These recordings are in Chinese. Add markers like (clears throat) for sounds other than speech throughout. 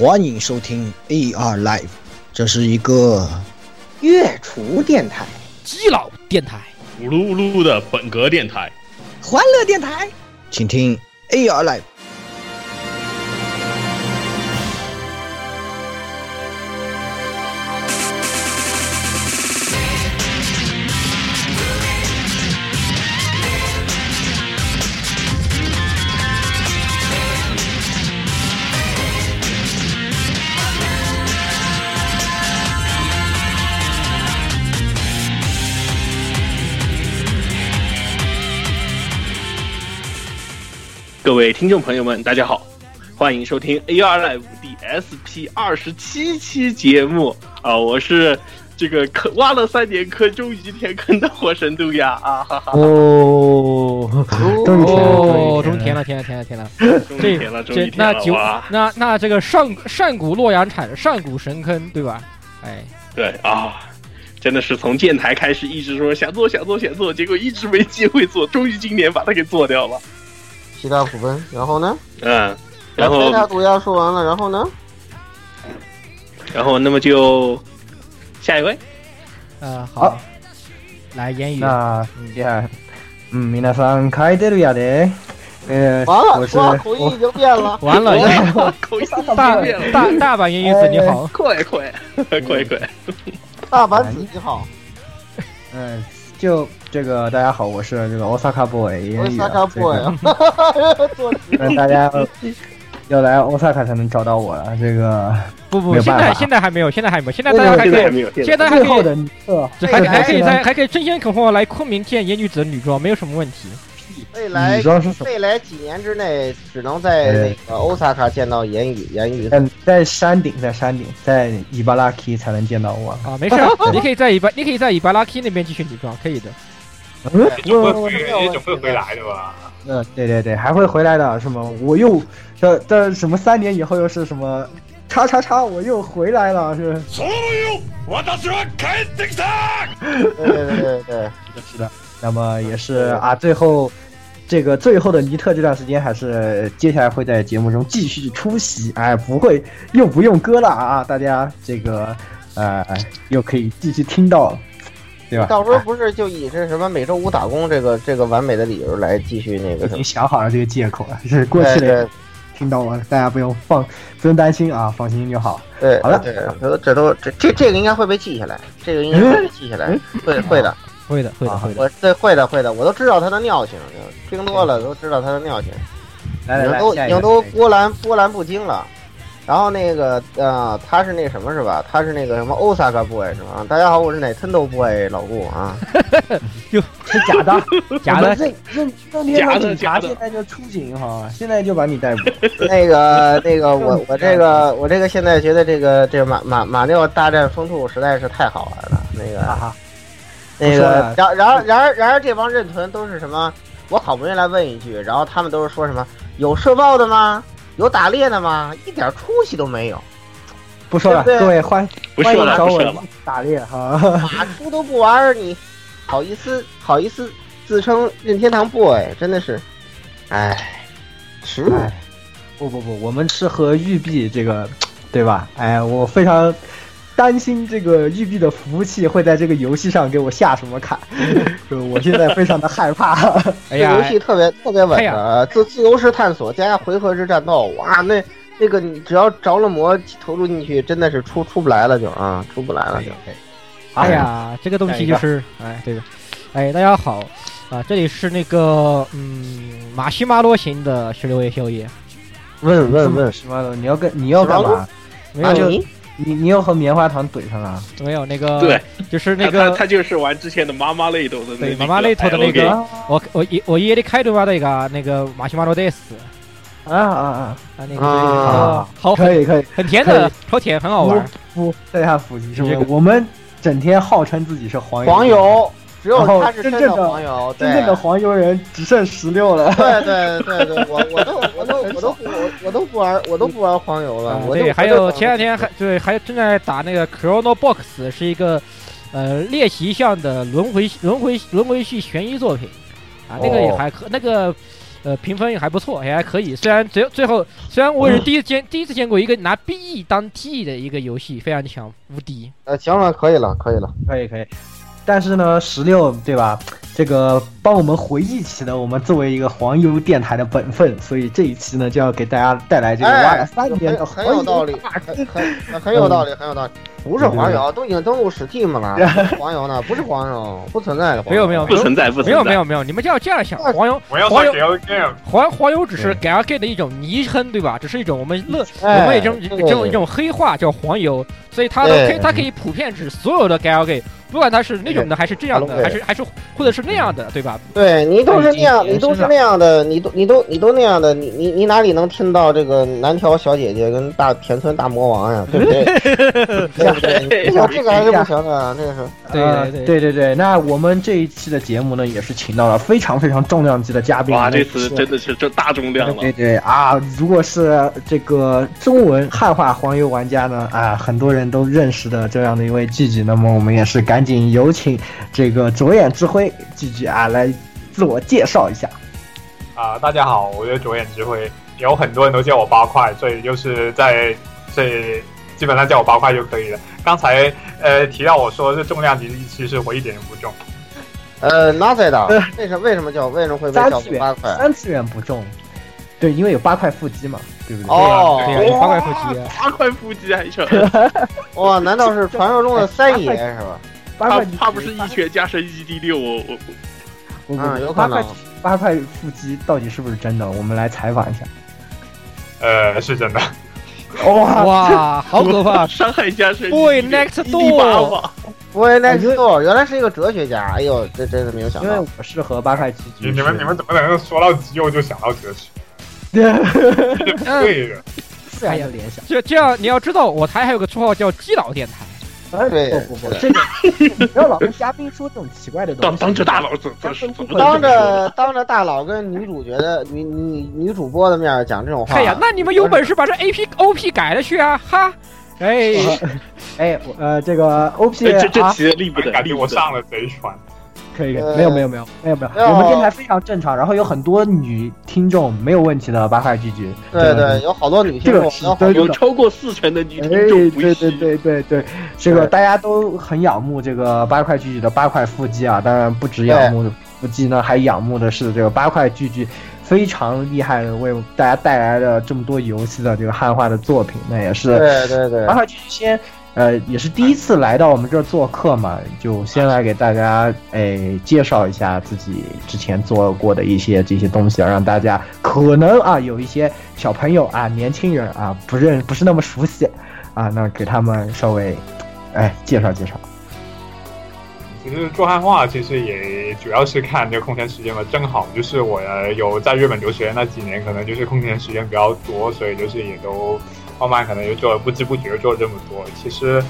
欢迎收听 AR Live，这是一个月厨电台、基佬电台、咕噜咕噜的本格电台、欢乐电台，请听 AR Live。各位听众朋友们，大家好，欢迎收听 AR Live 第 SP 二十七期节目啊！我是这个坑挖了三年坑，终于填坑的火神杜亚啊！哈哈，哦，终于填了，哦，终于填了，填了，填了，(laughs) 填了。终于填了，终于填了那！那那这个上上古洛阳铲上古神坑，对吧？哎，对啊，真的是从建台开始一直说想做想做想做，结果一直没机会做，终于今年把它给做掉了。西大普奔，然后呢？嗯，然后贝塔毒鸦说完了，然后呢？然后那么就下一位，呃，好好，来言语，那接下来，嗯，皆さん書いてるやで。呃，完了，我是哇，口音已经变了。(laughs) 完了，口音大变了，大(laughs) 大阪言语子你好，快快快快！大阪子你好，嗯， 就这个大家好，我是这个 Osaka boy 我是言语啊。萨卡布这呀个。做那大家要来 Osaka 才能找到我了。这个不不，现在现在还没有，现在还没有，现在大家还可以，现在还可以，还还可以这在还可以争先恐后来昆明见野女子的女装，没有什么问题。未来女装是什么？未来几年之内，只能在那个欧萨卡见到言语言语。在在山顶，在山顶，在伊巴拉 k 才能见到我。啊，没事，(laughs) 你可以在伊巴，你可以在伊巴拉 K 那边继续女装，可以的。嗯，总我会也总会回来的吧？嗯，对对对，还会回来的，什么我又这这什么三年以后又是什么叉叉叉，我又回来了，是 (laughs) 对对对对对，是的，那么也是啊，最后这个最后的尼特这段时间，还是接下来会在节目中继续出席，哎，不会又不用歌了啊，大家这个呃又可以继续听到，对吧？到时候不是就以这什么每周五打工这个这个完美的理由来继续那个已经？想好了这个借口了，是过去的听到我，大家不用放不用担心啊，放心就好。对，好了对，这都这都这这这个应该会被记下来，这个应该会被记下来嗯，会会的，会的，会的，啊会的。我对会的会的，我都知道他的尿性，听多了都知道他的尿性，已经来来来，已经都波澜波澜不惊了。然后那个呃，他是那什么是吧？他是那个什么 Osaka boy 是吧？大家好，我是哪 Nintendo boy 老顾啊。(laughs) 是假的，(laughs) 假的我们任任任天堂警察现在就出警哈，现在就把你逮捕。(laughs) 那个那个我我这个我这个现在觉得这个这个马马马六大战风兔实在是太好玩了。那个哈哈，那个，然然而然而然而这帮认屯都是什么？我好不容易来问一句，然后他们都是说什么有射爆的吗？有打猎的吗？一点出息都没有，不说了，对不对各位欢不说了，欢迎找我打猎哈。打出都不玩，你好意思好意思自称任天堂 boy，真的是，唉，耻辱。哎，不不不，我们是和育碧这个，对吧？哎，我非常担心这个育碧的服务器会在这个游戏上给我下什么坎，(laughs) 就我现在非常的害怕。(laughs) 哎呀这游，戏特别特别稳哎呀的，自自由式探索加上回合制战斗，哇，那那个你只要着了魔投入进去，真的是出出不来了就啊，出不来了就。哎呀，这个东西就是，哎，这个，哎，大家好，啊，这里是那个，嗯，马西马罗型的十六位宵夜，问问问，什么？你要跟你要干嘛？没有，啊你你又和棉花糖怼上了？没有那个，对，就是那个他，他就是玩之前的妈妈类头的那对妈妈类头的那个我我爷我爷爷的开头吧那个那个马西马罗 des 啊啊啊！啊，那个啊。好可以可以，很甜的，超甜，很好玩。不对下腹肌是不是？这？个。我们整天号称自己是黄油。黄油，只有他是真真正的黄油，真正的黄油人只剩十六了。对对对对，我我都我都我都不我我都不玩我都不玩黄油了啊，我还有前两天还对，还正在打那个 Chrono Box，是一个呃猎奇向的轮回轮回轮回系悬疑作品啊，那个也还可，那个呃评分也还不错，也还可以。虽然最最后虽然我也是第一次见第一次见过一个拿 BE 当 T 的一个游戏，非常强，无敌。呃，行了，可以了，可以了。可以可以，但是呢，十六对吧？这个帮我们回忆起了我们作为一个黄油电台的本分，所以这一期呢就要给大家带来这个挖哎了，三年的很很有道理，很很很有道理，很有道理。不是黄油，都已经登录 Steam 了，(laughs) 黄油呢？不是黄油，不存在的。没有没有不存在，不存在。没有没有没有，你们就要这样想，黄油我要黄油黄黄油只是 Gal Gay 的一种昵称，对吧？只是一种我们乐我哎们一种这个这种一种黑话叫黄油，所以它都可以它可以普遍指所有的 Gal Gay，不管它是那种的还是这样的，还是还是或者是那样的，对吧？对你都是那样，你都是那样的，你都你都你都那样的，你你你哪里能听到这个南条小姐姐跟大田村大魔王呀？对不对？(laughs) 对不对？这个这个还是不行的，这个是。对对对对对，那我们这一期的节目呢，也是请到了非常非常重量级的嘉宾。哇，这次真的是这大重量了对。对啊，如果是这个中文汉化黄油玩家呢，啊，很多人都认识的这样的一位季季，那么我们也是赶紧有请这个左眼之辉季季啊来自我介绍一下。啊、大家好，我是左眼之辉，有很多人都叫我八块，所以就是在这基本上叫我八块就可以了。刚才呃提到我说是重量级，其实我一点都不重。呃，那在的？为什么为什么叫为什么会被叫八块？三次元不重，对，因为有八块腹肌嘛，对不对？哦，对啊，有八块腹肌啊。八块腹肌还成，(laughs) 哇，难道是传说中的三爷是吧？他八块他不是一拳加深 ED 六，我我不不啊，有可八块能。八块腹肌到底是不是真的？我们来采访一下。呃，是真的。哇，哇，好可怕！(laughs) 伤害加深 Boy next door 嘛，Boy Next Door 原来是一个哲学家，哎呦，这真是没有想到因为到。我是和八块肌你你们你们怎么能说到肌肉就想到哲学？对对的，自然的联想。这这样你要知道，我台还有个绰号叫基佬电台。哎，对不不不，这个 (laughs) 不要老跟嘉宾说这种奇怪的东西。当 (laughs) 当着大佬怎怎怎么当着当着大佬跟女主角的女女女主播的面讲这种话，哎呀，那你们有本事把这 A P O P 改了去啊！哈，哎，(laughs) 哎，我呃，这个 OP 哎这这啊，题的力不得，感觉力不得。我上了贼船。可以，可以呃没有没有没有没有没有，我们电台非常正常，然后有很多女听众，没有问题的，八块拒绝。对对，有好多女听众，这个是有超过四成的女哎，听众不对对。对对对，这个大家都很仰慕这个八块巨巨的八块腹肌啊，当然不止仰慕腹肌呢，还仰慕的是这个八块巨巨非常厉害的为大家带来了这么多游戏的这个汉化的作品，那也是对对对八，块巨巨先。呃，也是第一次来到我们这儿做客嘛，就先来给大家诶介绍一下自己之前做过的一些这些东西，让大家可能啊有一些小朋友啊年轻人啊不认不是那么熟悉啊，(laughs) 那给他们稍微哎介绍介绍。其实做汉化其实也主要是看这个空闲时间嘛，正好就是我有在日本留学那几年，可能就是空闲时间比较多，所以就是也都慢慢可能就做了不知不觉做了这么多。其实，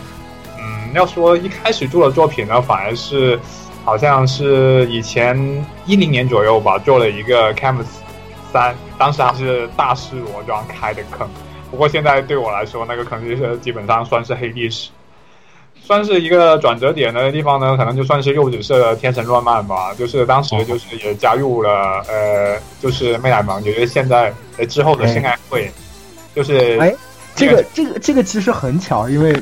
嗯，要说一开始做的作品呢，反而是好像是以前一零年左右吧，做了一个 Canvas 三，当时还是大师罗庄开的坑，不过现在对我来说，那个坑就是基本上算是黑历史。算是一个转折点的地方呢，可能就算是柚子社的天神乱漫吧。就是当时就是也加入了呃，就是魅奶盟，也就是现在呃之后的性爱会，就是哎这个这个这个其实很巧，因为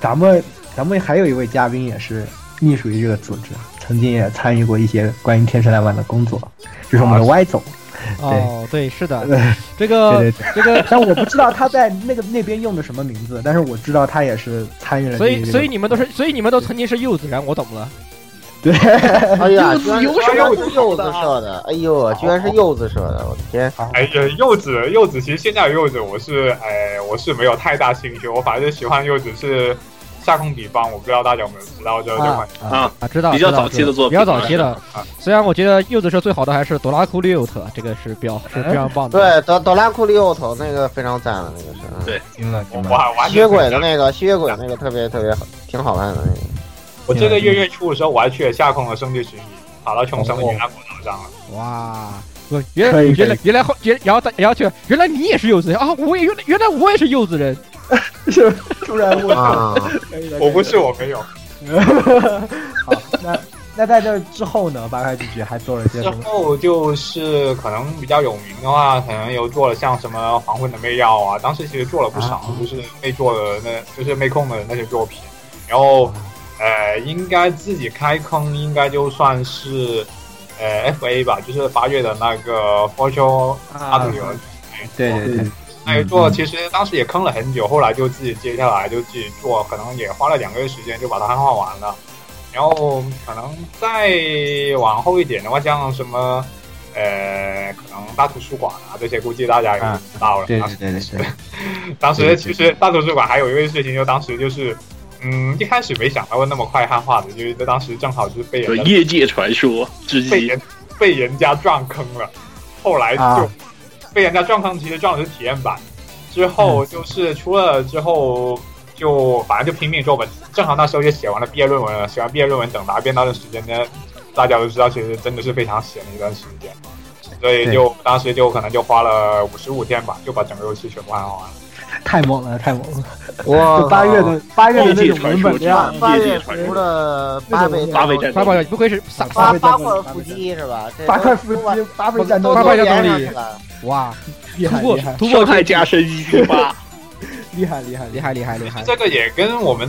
咱们咱们还有一位嘉宾也是隶属于这个组织，曾经也参与过一些关于天神来晚的工作，就是我们的 Y 总。哦，对，是的，这个这个，(laughs) 但我不知道他在那个那边用的什么名字，但是我知道他也是参与了。所以所以你们都是，所以你们都曾经是柚子人，我懂了。对，哎呀，居然柚子柚是柚子社的，哎呦，居然是柚子社的，我的天！哎呀，柚子柚子，其实现在的柚子我是哎我是没有太大兴趣，我反正喜欢柚子是下空比方，我不知道大家有没有知道这这款。啊，啊，知道比较早期的作品比较早期的啊。虽然我觉得柚子社最好的还是朵拉库利奥特，这个是比较是非常棒的。对，德德拉库利奥特那个非常赞的，那个是。嗯对行了我行了，我吸血鬼的那个，吸血鬼那个特别特别好，挺好看的那个。我这个月月初的时候，我还去了下空的圣地巡礼，跑到穷生的云南古道上了。哇，我原来原来原来后原然后大然后去，原来你也是柚子人啊！我也原来原来我也是柚子人。(laughs) 是突然问，我不是，我没有。(laughs) 好，那那在这之后呢，八块巨巨还做了些之什么？后就是可能比较有名的话，可能有做了像什么《黄昏的魅药》啊，当时其实做了不少，就是魅做的那，就是魅控的那些作品。然后，呃，应该自己开坑，应该就算是呃 FA 吧，就是八月的那个 Fortune。对对对，那个做其实当时也坑了很久，后来就自己接下来就自己做，可能也花了两个月时间就把它汉化完了。然后可能再往后一点的话，像什么呃，可能大图书馆啊这些，估计大家也知道了。对对对 (laughs) 对。当时其实大图书馆还有一个事情，就当时就是，嗯，一开始没想到会那么快汉化的，就是当时正好就是被人业界传说之一，被人被人家撞坑了，后来就。啊被人家撞坑，其实撞的是体验版，之后就是出了之后就反正就拼命做吧。正好那时候也写完了毕业论文了，写完毕业论文等答辩那段时间呢，大家都知道，其实真的是非常闲的一段时间，所以就当时就可能就花了五十五天吧，就把整个游戏全部玩完了。太猛了，太猛了！哇，八月的八月的那种文本量，八月出了八倍八倍战八倍，不愧是八八块腹肌是吧？八块腹肌，八倍战斗，八倍战斗力，哇，厉害厉害！突破伤害加深一千八，(laughs) 厉害厉害厉害厉害厉害！这个也跟我们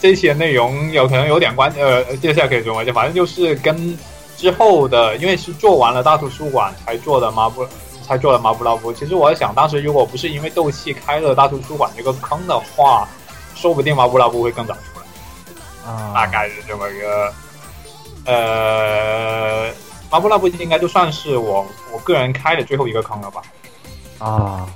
这些内容有可能有点关，呃，接下来可以说嘛，就反正就是跟之后的，因为是做完了大图书馆才做的嘛不。才做了马布拉布。其实我在想，当时如果不是因为斗气开了大图书馆这个坑的话，说不定马布拉布会更早出来。啊，大概是这么一个。呃，马布拉布应该就算是我我个人开的最后一个坑了吧。啊，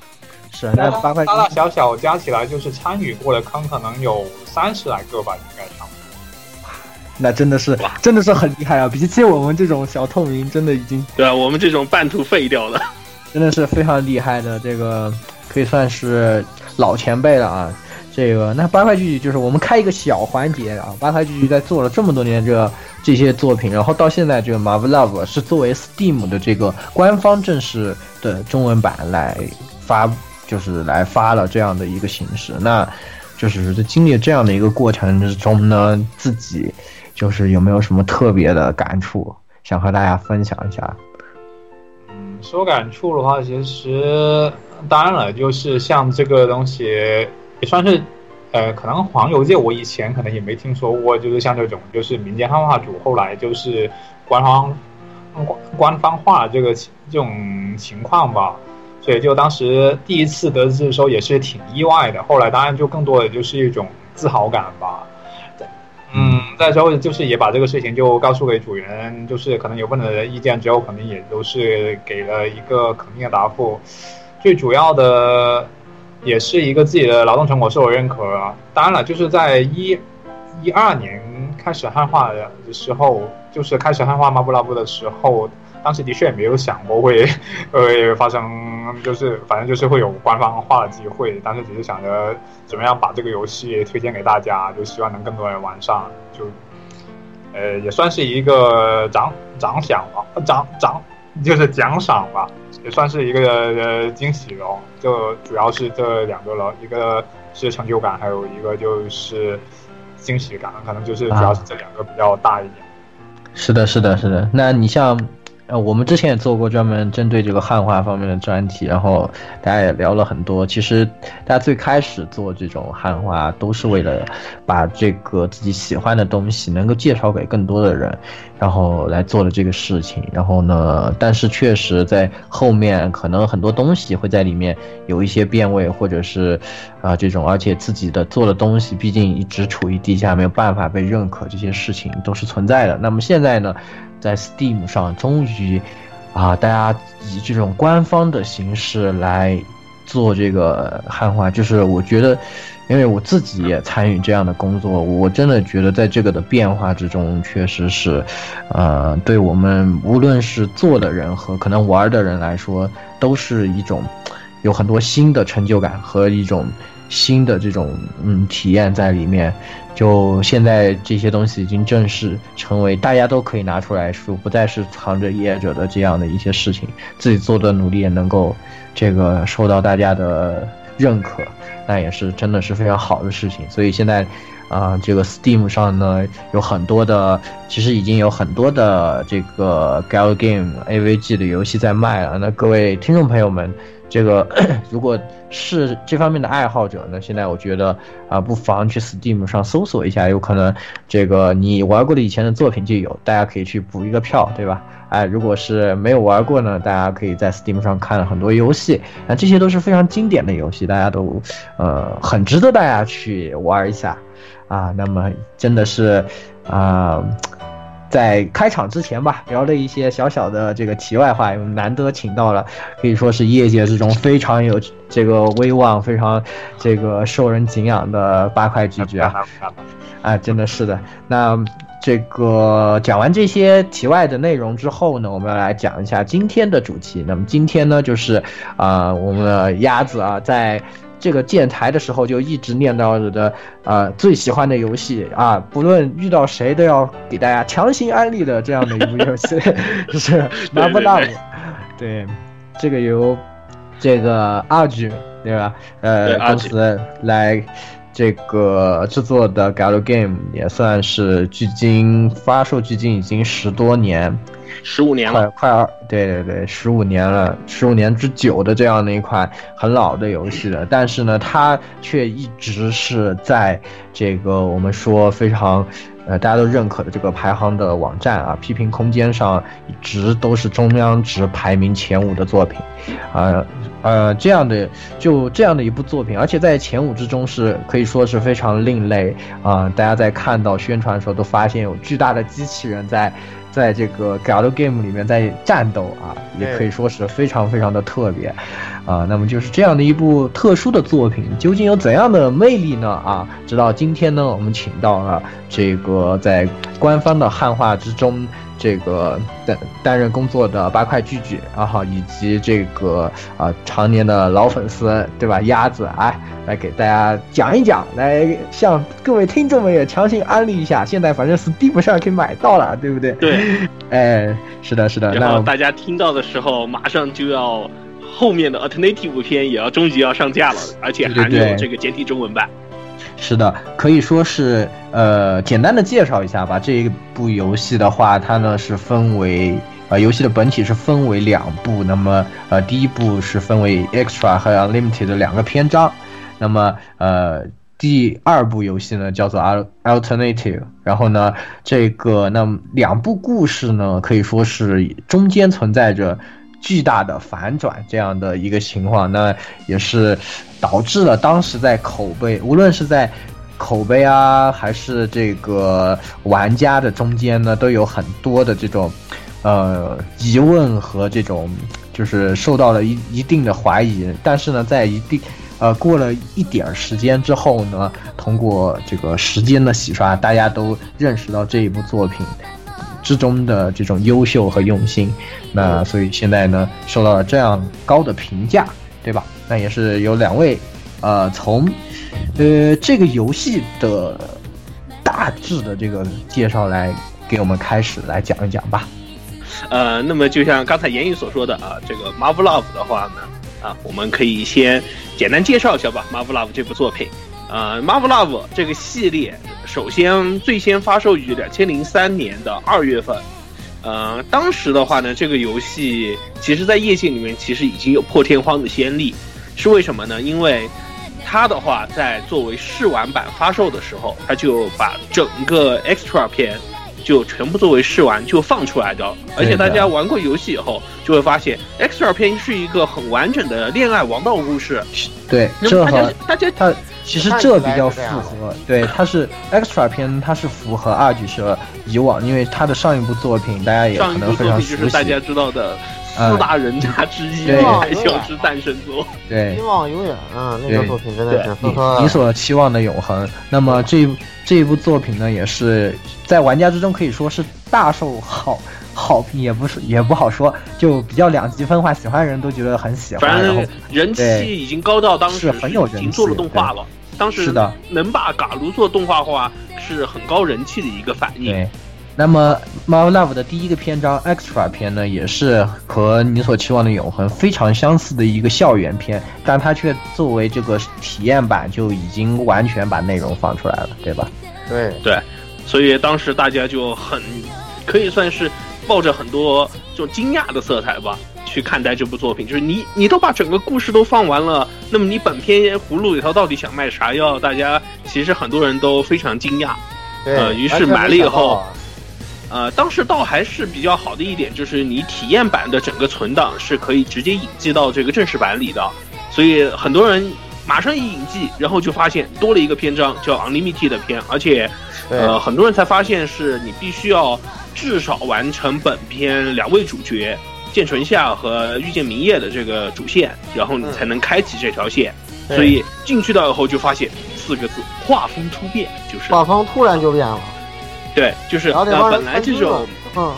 是那八块大大小小加起来，就是参与过的坑可能有三十来个吧，应该差不多。那真的是真的是很厉害啊！比起我们这种小透明，真的已经对啊，我们这种半途废掉的。真的是非常厉害的，这个可以算是老前辈了啊。这个那八块巨巨就是我们开一个小环节啊，八块巨巨在做了这么多年这这些作品，然后到现在这个 Marvel Love 是作为 Steam 的这个官方正式的中文版来发，就是来发了这样的一个形式。那就是在经历这样的一个过程之中呢，自己就是有没有什么特别的感触，想和大家分享一下？说感触的话，其实当然了，就是像这个东西也算是，呃，可能黄油界我以前可能也没听说过，就是像这种就是民间汉化组，后来就是官方官官方化这个这种情况吧，所以就当时第一次得知的时候也是挺意外的，后来当然就更多的就是一种自豪感吧。嗯，在之后就是也把这个事情就告诉给组员，就是可能有问的意见之后，可能也都是给了一个肯定的答复。最主要的也是一个自己的劳动成果受我认可。当然了，就是在一一二年开始汉化的时候，就是开始汉化马布拉布的时候，当时的确也没有想过会 (laughs) 会发生，就是反正就是会有官方化的机会，当时只是想着。怎么样把这个游戏推荐给大家？就希望能更多人玩上，就，呃，也算是一个奖奖赏吧，奖奖就是奖赏吧，也算是一个呃惊喜哦。就主要是这两个了，一个是成就感，还有一个就是惊喜感，可能就是主要是这两个比较大一点。是的，是的，是的。那你像。呃，我们之前也做过专门针对这个汉化方面的专题，然后大家也聊了很多。其实大家最开始做这种汉化，都是为了把这个自己喜欢的东西能够介绍给更多的人，然后来做的这个事情。然后呢，但是确实在后面可能很多东西会在里面有一些变味，或者是啊这种，而且自己的做的东西毕竟一直处于低下，没有办法被认可，这些事情都是存在的。那么现在呢？在 Steam 上，终于，啊，大家以这种官方的形式来做这个汉化，就是我觉得，因为我自己也参与这样的工作，我真的觉得在这个的变化之中，确实是，呃，对我们无论是做的人和可能玩的人来说，都是一种有很多新的成就感和一种新的这种嗯体验在里面。就现在这些东西已经正式成为大家都可以拿出来说，不再是藏着掖着的这样的一些事情，自己做的努力也能够这个受到大家的认可，那也是真的是非常好的事情。所以现在啊，这个 Steam 上呢有很多的，其实已经有很多的这个 Gal Game AVG 的游戏在卖了。那各位听众朋友们，这个 (clears throat) 如果是这方面的爱好者呢，现在我觉得啊，不妨去 Steam 上搜索一下，有可能这个你玩过的以前的作品就有，大家可以去补一个票，对吧？哎，如果是没有玩过呢，大家可以在 Steam 上看很多游戏，那这些都是非常经典的游戏，大家都呃很值得大家去玩一下啊。那么真的是啊，在开场之前吧，聊了一些小小的这个题外话，难得请到了可以说是业界之中非常有这个威望、非常这个受人敬仰的八块巨巨啊，(laughs) 啊，真的是的，那。这个讲完这些题外的内容之后呢，我们要来讲一下今天的主题。那么今天呢，就是啊，我们的鸭子啊，在这个建台的时候就一直念叨着的啊，最喜欢的游戏啊，不论遇到谁都要给大家强行安利的这样的一部游戏，就 (laughs) 是《Marvel Love》。对，这个由这个二局对吧？呃，公司来。这个制作的《Gal Game》也算是距今发售距今已经十多年，十五年了，快二，对对对，十五年了，十五年之久的这样的一款很老的游戏了。但是呢，它却一直是在这个我们说非常呃大家都认可的这个排行的网站啊，批评空间上一直都是中央值排名前五的作品，啊。呃，这样的就这样的一部作品，而且在前五之中是可以说是非常另类啊！大家在看到宣传的时候都发现有巨大的机器人在，在这个 Gal Game 里面在战斗啊，也可以说是非常非常的特别啊。那么就是这样的一部特殊的作品，究竟有怎样的魅力呢？啊，直到今天呢，我们请到了这个在官方的汉化之中。这个担担任工作的八块巨巨，然后，以及这个啊常年的老粉丝对吧？鸭子哎，来给大家讲一讲，来向各位听众们也强行安利一下。现在反正 Steam 上可以买到了，对不对？对，(laughs) 哎，是的，是的。然后大家听到的时候，马上就要后面的 Alternative 片也要终于要上架了，而且还有这个简体中文版。是的，可以说是呃，简单的介绍一下吧。这一部游戏的话，它呢是分为呃，游戏的本体是分为两部。那么呃，第一部是分为 Extra 和 Unlimited 的两个篇章。那么呃，第二部游戏呢叫做 Alternative。然后呢，这个那两部故事呢可以说是中间存在着。巨大的反转，这样的一个情况，那也是导致了当时在口碑，无论是在口碑啊，还是这个玩家的中间呢，都有很多的这种呃疑问和这种就是受到了一一定的怀疑。但是呢，在一定呃过了一点时间之后呢，通过这个时间的洗刷，大家都认识到这一部作品。之中的这种优秀和用心，那所以现在呢受到了这样高的评价，对吧？那也是有两位，呃，从，呃，这个游戏的大致的这个介绍来给我们开始来讲一讲吧。呃，那么就像刚才言语所说的啊，这个 Marvel Love 的话呢，啊，我们可以先简单介绍一下吧。Marvel Love 这部作品，呃，Marvel Love 这个系列。首先，最先发售于两千零三年的二月份，呃，当时的话呢，这个游戏其实在业界里面其实已经有破天荒的先例，是为什么呢？因为它的话在作为试玩版发售的时候，它就把整个 extra 片就全部作为试玩就放出来的，而且大家玩过游戏以后就会发现，extra 片是一个很完整的恋爱王道故事。对，那么大家大家他。其实这比较符合，对，它是 extra 片，它是符合二举社以往，因为它的上一部作品大家也可能非常熟悉，就是大家知道的四大人家之一《海啸之诞生作》，对，希望永远啊，那个作品真的是你你所期望的永恒。那么这这一部作品呢，也是在玩家之中可以说是大受好好评，也不是也不好说，就比较两极分化，喜欢的人都觉得很喜欢，然后人气已经高到当时很有人气，做了动画了。当时是的，能把嘎卢做动画化是很高人气的一个反应。对，那么《Marvel Love》的第一个篇章 Extra 篇呢，也是和你所期望的永恒非常相似的一个校园篇，但它却作为这个体验版就已经完全把内容放出来了，对吧？对对，所以当时大家就很可以算是抱着很多这种惊讶的色彩吧去看待这部作品，就是你你都把整个故事都放完了，那么你本片葫芦里头到底想卖啥药？大家其实很多人都非常惊讶，对，呃于是买了以后。呃，当时倒还是比较好的一点，就是你体验版的整个存档是可以直接引进到这个正式版里的，所以很多人马上一引进，然后就发现多了一个篇章叫 Unlimited 的篇，而且，呃，很多人才发现是你必须要至少完成本片两位主角剑纯夏和御剑明夜的这个主线，然后你才能开启这条线，所以进去到以后就发现四个字：画风突变，就是。画风突然就变了。对，就是呃，本来这种，嗯，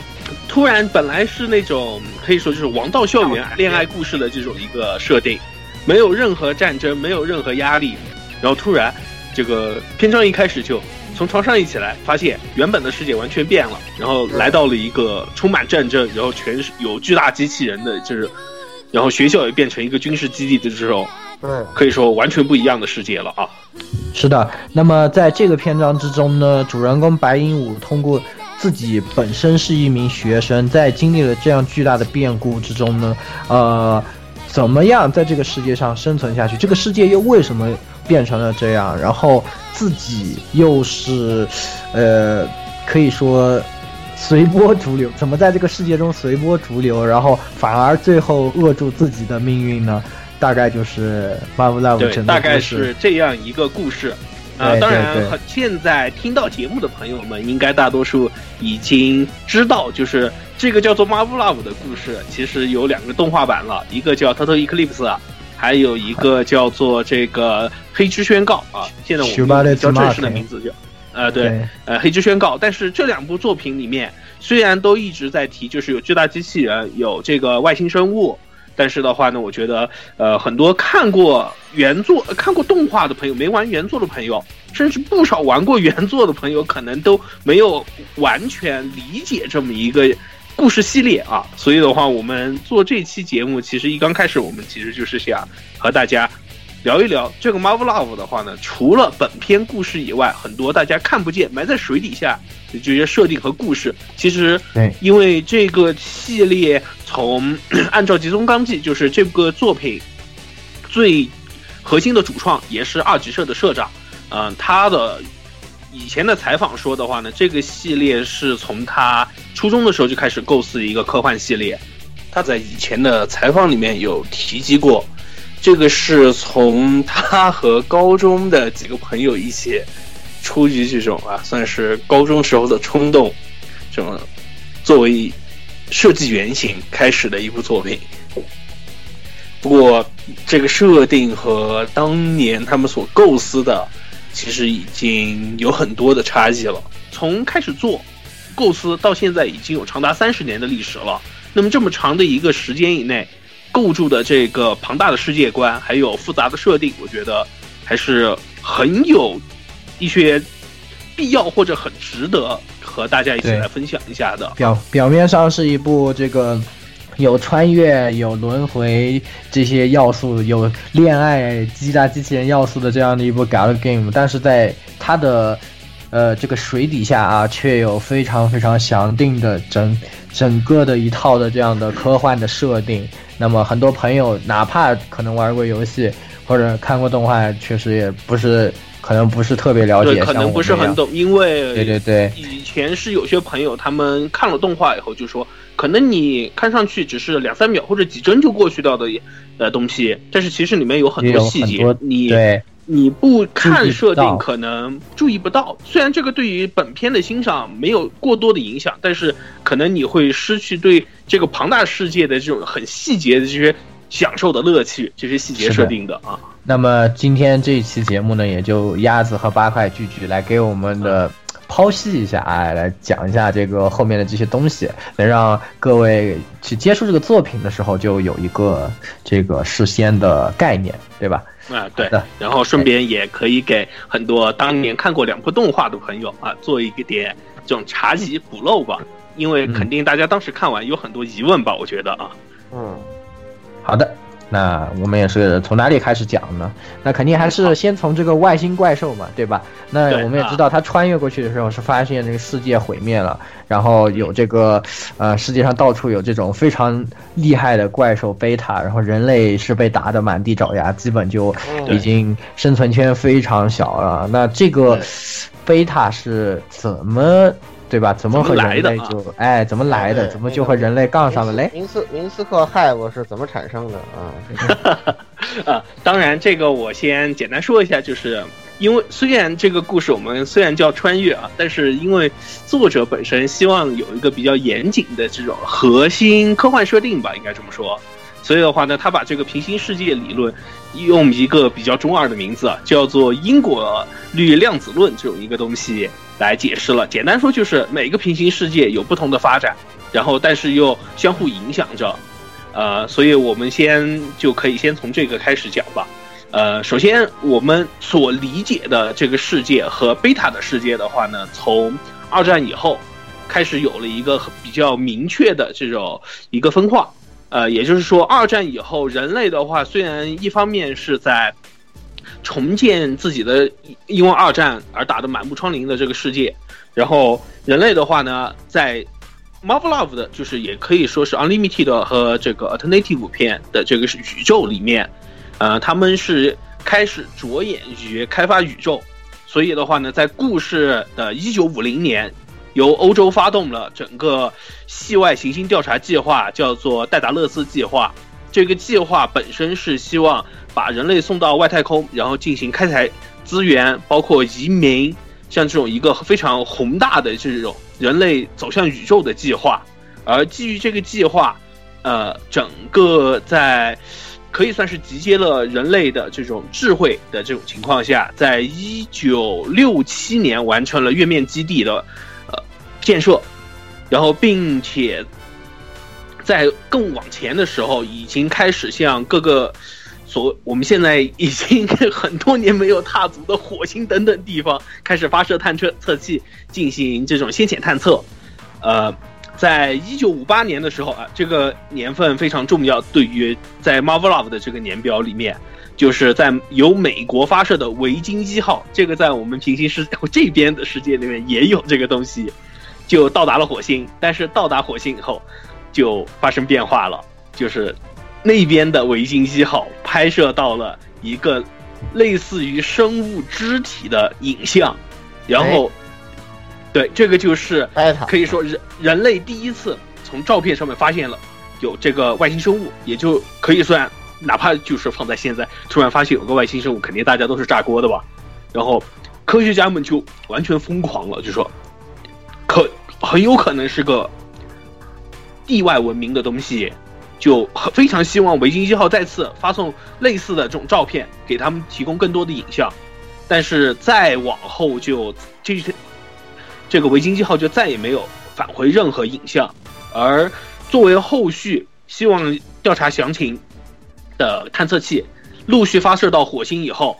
突然本来是那种可以说就是王道校园恋爱故事的这种一个设定，没有任何战争，没有任何压力，然后突然这个篇章一开始就从床上一起来，发现原本的世界完全变了，然后来到了一个充满战争，然后全是有巨大机器人的，就是然后学校也变成一个军事基地的这种，对，可以说完全不一样的世界了啊。是的，那么在这个篇章之中呢，主人公白鹦鹉通过自己本身是一名学生，在经历了这样巨大的变故之中呢，呃，怎么样在这个世界上生存下去？这个世界又为什么变成了这样？然后自己又是，呃，可以说随波逐流，怎么在这个世界中随波逐流，然后反而最后扼住自己的命运呢？大概就是《Marvel Love》对，大概是这样一个故事。啊，当然，现在听到节目的朋友们，应该大多数已经知道，就是这个叫做《Marvel Love》的故事，其实有两个动画版了，一个叫《Total Eclipse》，还有一个叫做这个《黑之宣告》啊。现在我们叫正式的名字叫，呃，对，呃，《黑之宣告》。但是这两部作品里面，虽然都一直在提，就是有巨大机器人，有这个外星生物。但是的话呢，我觉得，呃，很多看过原作、看过动画的朋友，没玩原作的朋友，甚至不少玩过原作的朋友，可能都没有完全理解这么一个故事系列啊。所以的话，我们做这期节目，其实一刚开始，我们其实就是想和大家聊一聊这个 Marvel Love 的话呢，除了本片故事以外，很多大家看不见、埋在水底下的这些设定和故事，其实，因为这个系列。从 (clears throat) 按照《集中纲纪》，就是这个作品最核心的主创，也是二级社的社长。嗯，他的以前的采访说的话呢，这个系列是从他初中的时候就开始构思一个科幻系列。他在以前的采访里面有提及过，这个是从他和高中的几个朋友一起出于这种啊，算是高中时候的冲动，这种作为。设计原型开始的一部作品，不过这个设定和当年他们所构思的，其实已经有很多的差异了。从开始做构思到现在，已经有长达三十年的历史了。那么这么长的一个时间以内，构筑的这个庞大的世界观，还有复杂的设定，我觉得还是很有一些必要或者很值得。和大家一起来分享一下的。表表面上是一部这个有穿越、有轮回这些要素、有恋爱、击打机器人要素的这样的一部 gal game，但是在它的呃这个水底下啊，却有非常非常详定的整整个的一套的这样的科幻的设定。那么很多朋友哪怕可能玩过游戏或者看过动画，确实也不是。可能不是特别了解，可能不是很懂，因为对对对，以前是有些朋友他们看了动画以后就说，可能你看上去只是两三秒或者几帧就过去掉的呃东西，但是其实里面有很多细节，你你不看设定可能注意不到。虽然这个对于本片的欣赏没有过多的影响，但是可能你会失去对这个庞大世界的这种很细节的这些享受的乐趣，这些细节设定的啊。那么今天这一期节目呢，也就鸭子和八块聚聚来给我们的剖析一下，哎，来讲一下这个后面的这些东西，能让各位去接触这个作品的时候就有一个这个事先的概念，对吧？啊，对。然后顺便也可以给很多当年看过两部动画的朋友啊，做一个点这种查缉补漏吧，因为肯定大家当时看完有很多疑问吧，我觉得啊，嗯，好的。那我们也是从哪里开始讲呢？那肯定还是先从这个外星怪兽嘛，对吧？那我们也知道，他穿越过去的时候是发现这个世界毁灭了，然后有这个呃世界上到处有这种非常厉害的怪兽贝塔，然后人类是被打得满地找牙，基本就已经生存圈非常小了。那这个贝塔是怎么？对吧？怎么和人类就哎，怎么来的？怎么就和人类杠上了嘞？明斯明斯克害我是怎么产生的啊？(laughs) 啊，当然这个我先简单说一下，就是因为虽然这个故事我们虽然叫穿越啊，但是因为作者本身希望有一个比较严谨的这种核心科幻设定吧，应该这么说。所以的话呢，他把这个平行世界理论用一个比较中二的名字，叫做因果律量子论这种一个东西来解释了。简单说就是每个平行世界有不同的发展，然后但是又相互影响着。呃，所以我们先就可以先从这个开始讲吧。呃，首先我们所理解的这个世界和贝塔的世界的话呢，从二战以后开始有了一个比较明确的这种一个分化。呃，也就是说，二战以后，人类的话，虽然一方面是在重建自己的因为二战而打得满目疮痍的这个世界，然后人类的话呢，在 Marvel Love 的，就是也可以说是 Unlimited 和这个 Alternative 片的这个是宇宙里面，呃，他们是开始着眼于开发宇宙，所以的话呢，在故事的一九五零年。由欧洲发动了整个系外行星调查计划，叫做戴达勒斯计划。这个计划本身是希望把人类送到外太空，然后进行开采资源，包括移民，像这种一个非常宏大的这种人类走向宇宙的计划。而基于这个计划，呃，整个在可以算是集结了人类的这种智慧的这种情况下，在一九六七年完成了月面基地的。建设，然后并且在更往前的时候，已经开始向各个所我们现在已经很多年没有踏足的火星等等地方开始发射探测测器，进行这种先遣探测。呃，在一九五八年的时候啊，这个年份非常重要，对于在 Marvel Love 的这个年表里面，就是在由美国发射的维京一号，这个在我们平行世这边的世界里面也有这个东西。就到达了火星，但是到达火星以后，就发生变化了，就是那边的维京一号拍摄到了一个类似于生物肢体的影像，然后，对，这个就是可以说人人类第一次从照片上面发现了有这个外星生物，也就可以算，哪怕就是放在现在，突然发现有个外星生物，肯定大家都是炸锅的吧？然后科学家们就完全疯狂了，就说。可很有可能是个地外文明的东西，就很非常希望维京一号再次发送类似的这种照片，给他们提供更多的影像。但是再往后就这这个维京一号就再也没有返回任何影像。而作为后续希望调查详情的探测器陆续发射到火星以后，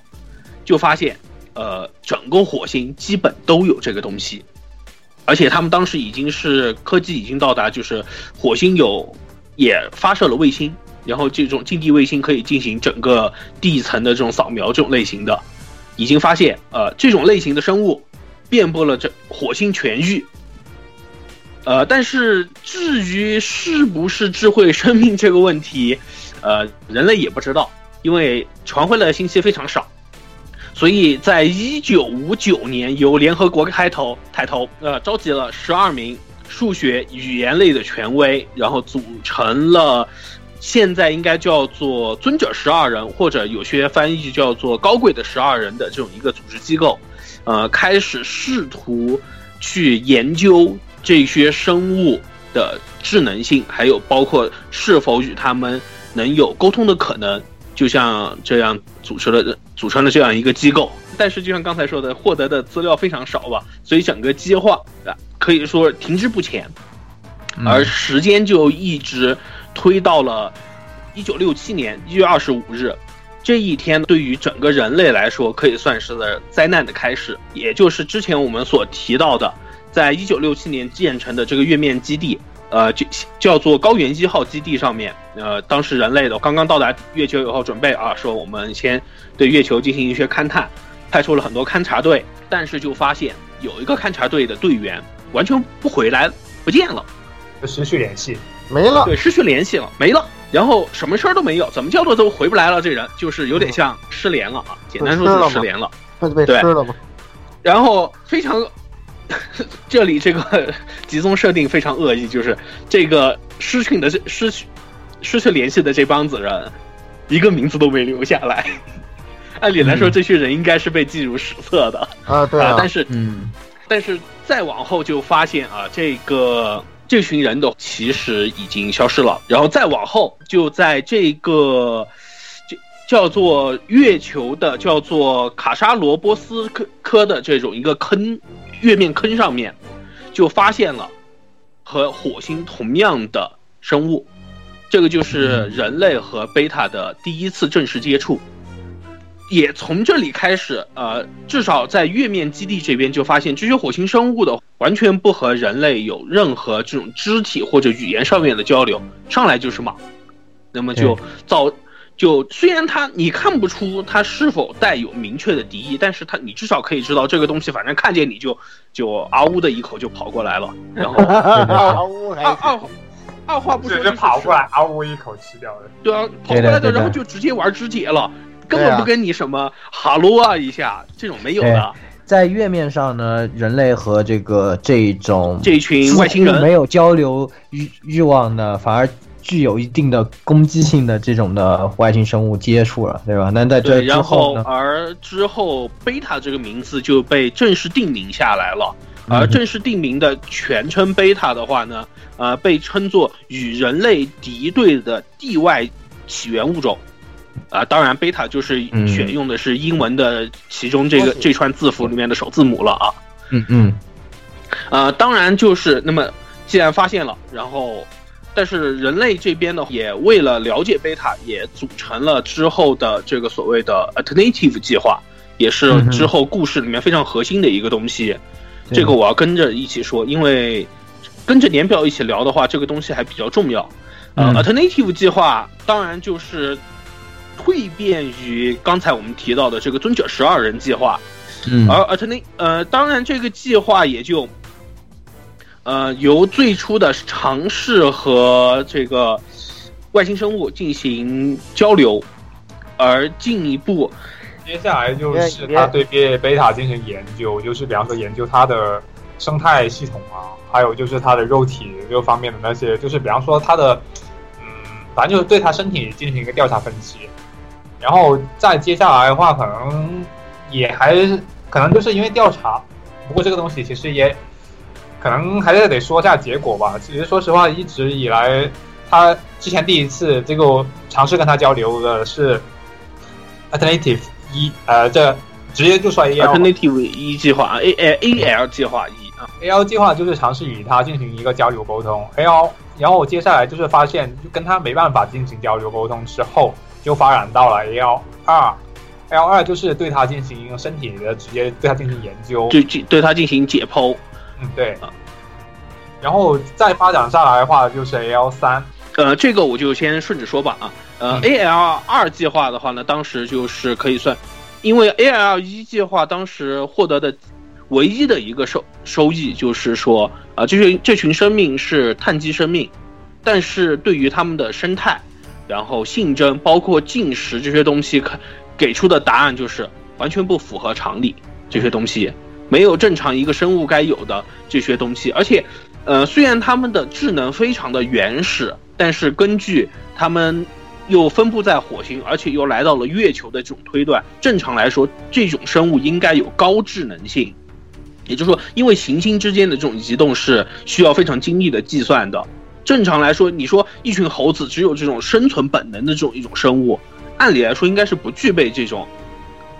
就发现呃整个火星基本都有这个东西。而且他们当时已经是科技已经到达，就是火星有也发射了卫星，然后这种近地卫星可以进行整个地层的这种扫描，这种类型的，已经发现呃这种类型的生物遍布了这火星全域。呃，但是至于是不是智慧生命这个问题，呃，人类也不知道，因为传回来的信息非常少。所以在一九五九年，由联合国开头抬头，呃，召集了十二名数学语言类的权威，然后组成了现在应该叫做尊者十二人，或者有些翻译叫做高贵的十二人的这种一个组织机构，呃，开始试图去研究这些生物的智能性，还有包括是否与他们能有沟通的可能。就像这样组成了组成了这样一个机构，但是就像刚才说的，获得的资料非常少吧，所以整个计划啊可以说停滞不前，而时间就一直推到了一九六七年一月二十五日，这一天对于整个人类来说可以算是灾难的开始，也就是之前我们所提到的，在一九六七年建成的这个月面基地，呃，就叫做高原一号基地上面，呃，当时人类的刚刚到达月球以后，准备啊，说我们先对月球进行一些勘探，派出了很多勘察队，但是就发现有一个勘察队的队员完全不回来，不见了，失去联系，没了，对，失去联系了，没了。然后什么事儿都没有，怎么叫做都回不来了？这人就是有点像失联了啊，简单说就是失联了，那就被吃了吗？然后非常，(laughs) 这里这个集中设定非常恶意，就是这个失去的失去失去联系的这帮子人，一个名字都没留下来。(laughs) 按理来说，这些人应该是被记入史册的啊，对啊，但是嗯，但是再往后就发现啊，这个。这群人的其实已经消失了，然后再往后，就在这个就叫做月球的叫做卡沙罗波斯科科的这种一个坑月面坑上面，就发现了和火星同样的生物，这个就是人类和贝塔的第一次正式接触。也从这里开始，呃，至少在月面基地这边就发现这些火星生物的完全不和人类有任何这种肢体或者语言上面的交流，上来就是马，那么就造就虽然他你看不出他是否带有明确的敌意，但是他你至少可以知道这个东西反正看见你就就嗷呜的一口就跑过来了，然后 (laughs) 啊 (laughs) 呜二二二话不说就跑过来嗷呜一口吃掉了，对啊，跑过来的然后就直接玩肢解了。根本不跟你什么哈喽啊一下，这种没有的。在月面上呢，人类和这个这种这群外星人没有交流欲欲望的，反而具有一定的攻击性的这种的外星生物接触了，对吧？那在这之后呢？而之后贝塔这个名字就被正式定名下来了。而正式定名的全称贝塔的话呢，呃，被称作与人类敌对的地外起源物种。啊，当然，贝塔就是选用的是英文的其中这个这串字符里面的首字母了啊。嗯嗯。呃，当然就是那么，既然发现了，然后，但是人类这边呢，也为了了解贝塔，也组成了之后的这个所谓的 alternative 计划，也是之后故事里面非常核心的一个东西。这个我要跟着一起说，因为跟着年表一起聊的话，这个东西还比较重要。呃，alternative 计划当然就是。蜕变于刚才我们提到的这个尊者十二人计划，嗯，而而且那呃，当然这个计划也就，呃，由最初的尝试和这个外星生物进行交流，而进一步，接下来就是他对贝贝塔进行研究，就是比方说研究它的生态系统啊，还有就是它的肉体各方面的那些，就是比方说它的，嗯，反正就是对它身体进行一个调查分析。然后再接下来的话，可能也还可能就是因为调查，不过这个东西其实也可能还是得说下结果吧。其实说实话，一直以来，他之前第一次这个尝试跟他交流的是 alternative 一，呃，这直接就说 A L alternative 一计划，A A A L 计划一啊，A L 计划就是尝试与他进行一个交流沟通，A L，然后我接下来就是发现就跟他没办法进行交流沟通之后。就发展到了 L 二，L 二就是对他进行身体的直接对他进行研究，对对他进行解剖。嗯，对。然后再发展下来的话，就是 L 三。呃，这个我就先顺着说吧啊。呃，A L 二计划的话呢，当时就是可以算，因为 A L 一计划当时获得的唯一的一个收收益就是说啊，这群这群生命是碳基生命，但是对于他们的生态。然后性征包括进食这些东西，可给出的答案就是完全不符合常理。这些东西没有正常一个生物该有的这些东西，而且，呃，虽然他们的智能非常的原始，但是根据他们又分布在火星，而且又来到了月球的这种推断，正常来说，这种生物应该有高智能性。也就是说，因为行星之间的这种移动是需要非常精密的计算的。正常来说，你说一群猴子只有这种生存本能的这种一种生物，按理来说应该是不具备这种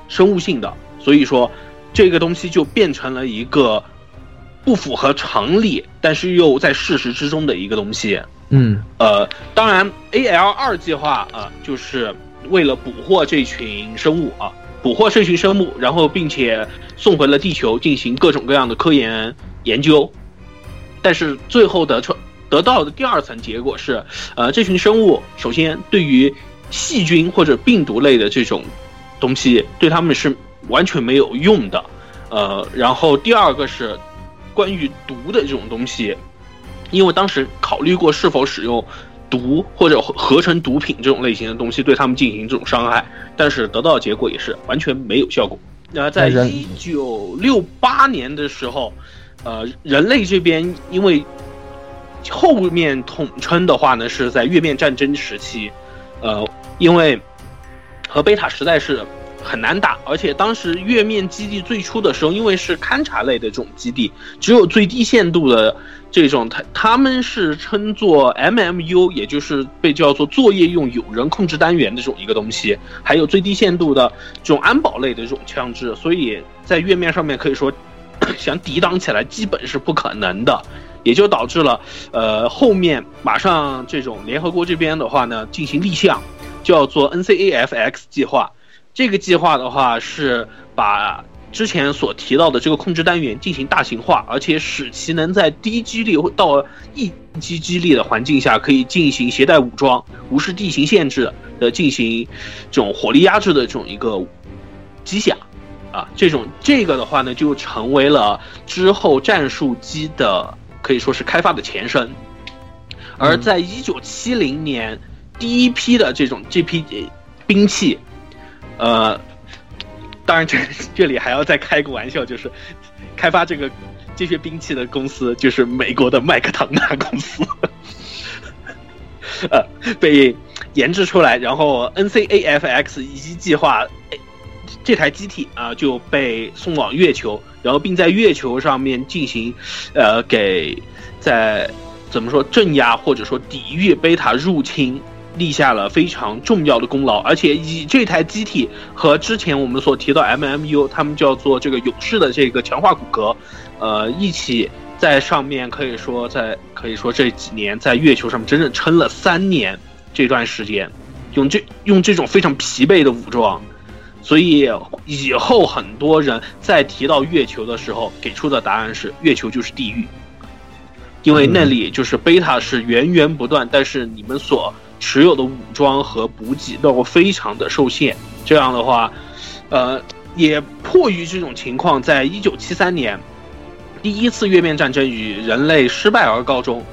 生物性的。所以说，这个东西就变成了一个不符合常理，但是又在事实之中的一个东西。嗯，呃，当然，A L 二计划啊，就是为了捕获这群生物啊，捕获这群生物，然后并且送回了地球进行各种各样的科研。研究，但是最后得出得到的第二层结果是，呃，这群生物首先对于细菌或者病毒类的这种东西，对他们是完全没有用的，呃，然后第二个是关于毒的这种东西，因为当时考虑过是否使用毒或者合成毒品这种类型的东西对他们进行这种伤害，但是得到的结果也是完全没有效果。那在一九六八年的时候，呃，人类这边因为后面统称的话呢，是在月面战争时期，呃，因为和贝塔实在是很难打，而且当时月面基地最初的时候，因为是勘察类的这种基地，只有最低限度的这种，他他们是称作 MMU，也就是被叫做作业用有人控制单元的这种一个东西，还有最低限度的这种安保类的这种枪支，所以在月面上面可以说 (coughs) 想抵挡起来基本是不可能的。也就导致了，呃，后面马上这种联合国这边的话呢，进行立项，叫做 NCAFX 计划。这个计划的话是把之前所提到的这个控制单元进行大型化，而且使其能在低激励到一级激励的环境下，可以进行携带武装、无视地形限制的进行这种火力压制的这种一个机甲。啊，这种这个的话呢，就成为了之后战术机的。可以说是开发的前身，而在一九七零年，第一批的这种这批兵器，呃，当然这这里还要再开个玩笑，就是开发这个这些兵器的公司就是美国的麦克唐纳公司，(laughs) 呃，被研制出来，然后 NCAFX 一计划这台机体啊就被送往月球。然后，并在月球上面进行，呃，给在怎么说镇压或者说抵御贝塔入侵立下了非常重要的功劳。而且以这台机体和之前我们所提到 MMU，他们叫做这个勇士的这个强化骨骼，呃，一起在上面可以说在可以说这几年在月球上面整整撑了三年这段时间，用这用这种非常疲惫的武装。所以以后很多人在提到月球的时候，给出的答案是月球就是地狱，因为那里就是贝塔是源源不断，但是你们所持有的武装和补给都非常的受限。这样的话，呃，也迫于这种情况，在一九七三年，第一次月面战争与人类失败而告终，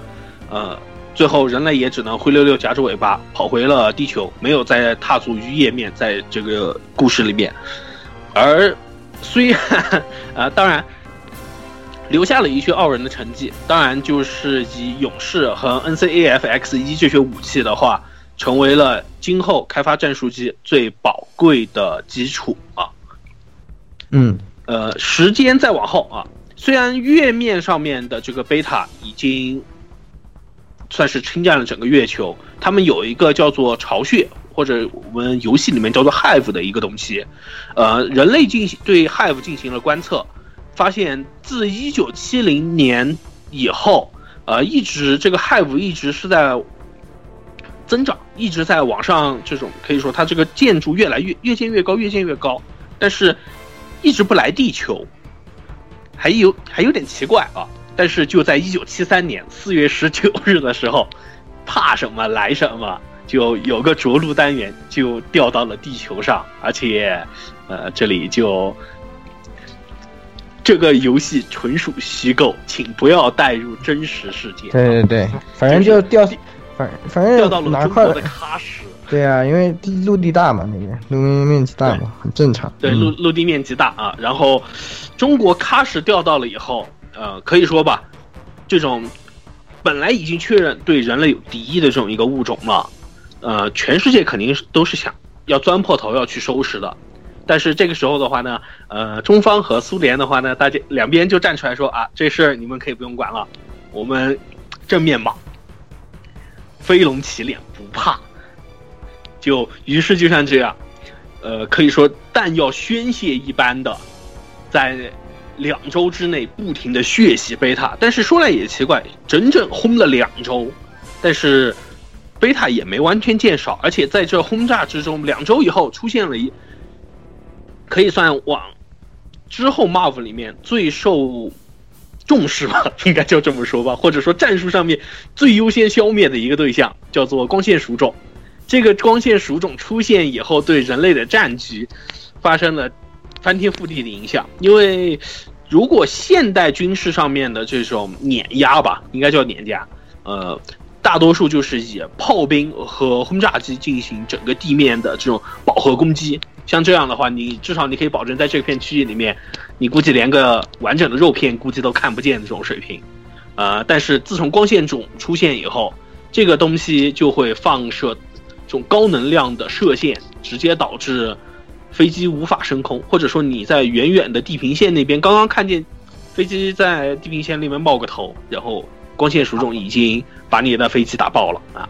呃。最后，人类也只能灰溜溜夹着尾巴跑回了地球，没有再踏足于页面，在这个故事里面。而虽然，(laughs) 呃，当然留下了一些傲人的成绩，当然就是以勇士和 NCAFX 一这些武器的话，成为了今后开发战术机最宝贵的基础啊。嗯，呃，时间再往后啊，虽然月面上面的这个贝塔已经。算是侵占了整个月球。他们有一个叫做巢穴，或者我们游戏里面叫做 Hive 的一个东西。呃，人类进行对 Hive 进行了观测，发现自一九七零年以后，呃，一直这个 Hive 一直是在增长，一直在往上。这种可以说它这个建筑越来越越建越高，越建越高，但是一直不来地球，还有还有点奇怪啊。但是就在一九七三年四月十九日的时候，怕什么来什么，就有个着陆单元就掉到了地球上，而且，呃，这里就这个游戏纯属虚构，请不要带入真实世界。对对对，反正就掉，反反正掉到了中国的喀什。对啊，因为陆地大嘛，那边陆地面积大嘛，很正常。对，陆陆地面积大啊，然后中国喀什掉到了以后。呃，可以说吧，这种本来已经确认对人类有敌意的这种一个物种了，呃，全世界肯定是都是想要钻破头要去收拾的。但是这个时候的话呢，呃，中方和苏联的话呢，大家两边就站出来说啊，这事儿你们可以不用管了，我们正面莽，飞龙起脸不怕。就于是就像这样，呃，可以说弹药宣泄一般的在。两周之内不停的血洗贝塔，但是说来也奇怪，整整轰了两周，但是贝塔也没完全见少，而且在这轰炸之中，两周以后出现了一可以算往之后 Marv 里面最受重视吧，应该就这么说吧，或者说战术上面最优先消灭的一个对象，叫做光线鼠种。这个光线鼠种出现以后，对人类的战局发生了翻天覆地的影响。因为如果现代军事上面的这种碾压吧，应该叫碾压，呃，大多数就是以炮兵和轰炸机进行整个地面的这种饱和攻击。像这样的话，你至少你可以保证在这片区域里面，你估计连个完整的肉片估计都看不见的这种水平。呃，但是自从光线种出现以后，这个东西就会放射。这种高能量的射线直接导致飞机无法升空，或者说你在远远的地平线那边刚刚看见飞机在地平线那边冒个头，然后光线属种已经把你的飞机打爆了啊！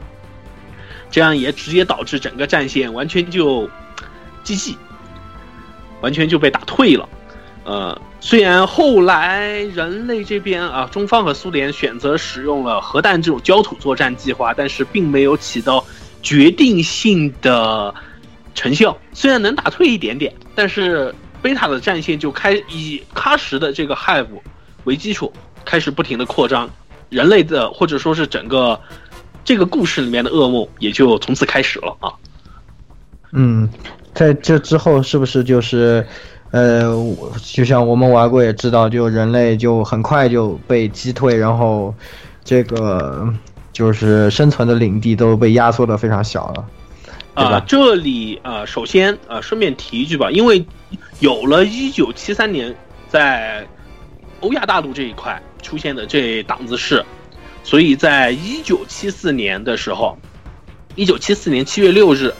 这样也直接导致整个战线完全就 GG，完全就被打退了。呃，虽然后来人类这边啊，中方和苏联选择使用了核弹这种焦土作战计划，但是并没有起到。决定性的成效虽然能打退一点点，但是贝塔的战线就开以喀什的这个 Have 为基础，开始不停的扩张，人类的或者说是整个这个故事里面的噩梦也就从此开始了啊。嗯，在这之后是不是就是，呃，就像我们玩过也知道，就人类就很快就被击退，然后这个。就是生存的领地都被压缩的非常小了，啊，这里啊，首先啊，顺便提一句吧，因为有了一九七三年在欧亚大陆这一块出现的这档子事，所以在一九七四年的时候，一九七四年七月六日，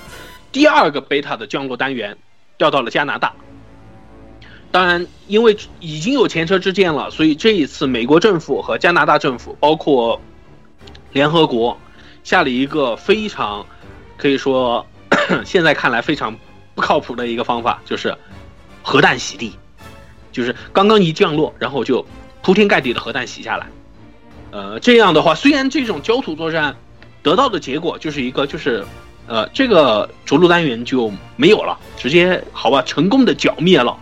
第二个贝塔的降落单元调到了加拿大。当然，因为已经有前车之鉴了，所以这一次美国政府和加拿大政府包括。联合国下了一个非常可以说 (coughs) 现在看来非常不靠谱的一个方法，就是核弹洗地，就是刚刚一降落，然后就铺天盖地的核弹洗下来。呃，这样的话，虽然这种焦土作战得到的结果就是一个，就是呃，这个着陆单元就没有了，直接好吧，成功的剿灭了，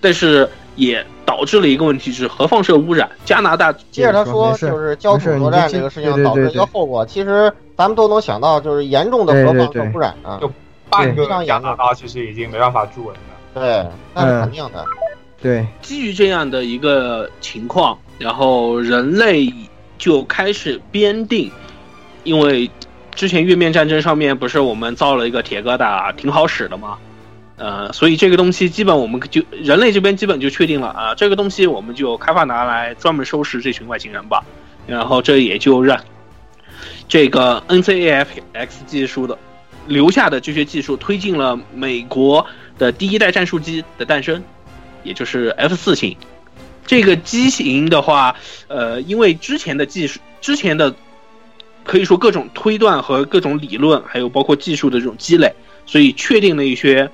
但是也。导致了一个问题，就是核放射污染。加拿大接着他说，就是焦土作战这个事情导致一个后果。其实咱们都能想到，就是严重的核放射污染啊，就半个加拿大其实已经没办法住了。对，那是肯定的。对，基于这样的一个情况，然后人类就开始编定，因为之前月面战争上面不是我们造了一个铁疙瘩，挺好使的吗？呃，所以这个东西基本我们就人类这边基本就确定了啊，这个东西我们就开发拿来专门收拾这群外星人吧。然后这也就让这个 NCAFX 技术的留下的这些技术推进了美国的第一代战术机的诞生，也就是 F 四型。这个机型的话，呃，因为之前的技术，之前的可以说各种推断和各种理论，还有包括技术的这种积累，所以确定了一些。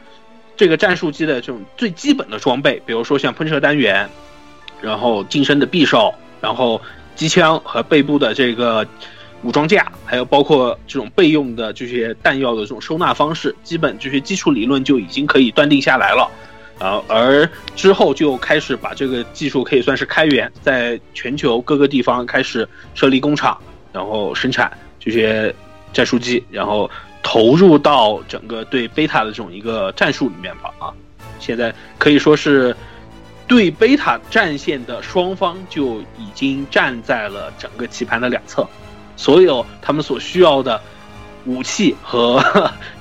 这个战术机的这种最基本的装备，比如说像喷射单元，然后近身的匕首，然后机枪和背部的这个武装架，还有包括这种备用的这些弹药的这种收纳方式，基本这些基础理论就已经可以断定下来了。啊，而之后就开始把这个技术可以算是开源，在全球各个地方开始设立工厂，然后生产这些战术机，然后。投入到整个对贝塔的这种一个战术里面吧啊，现在可以说是对贝塔战线的双方就已经站在了整个棋盘的两侧，所有他们所需要的武器和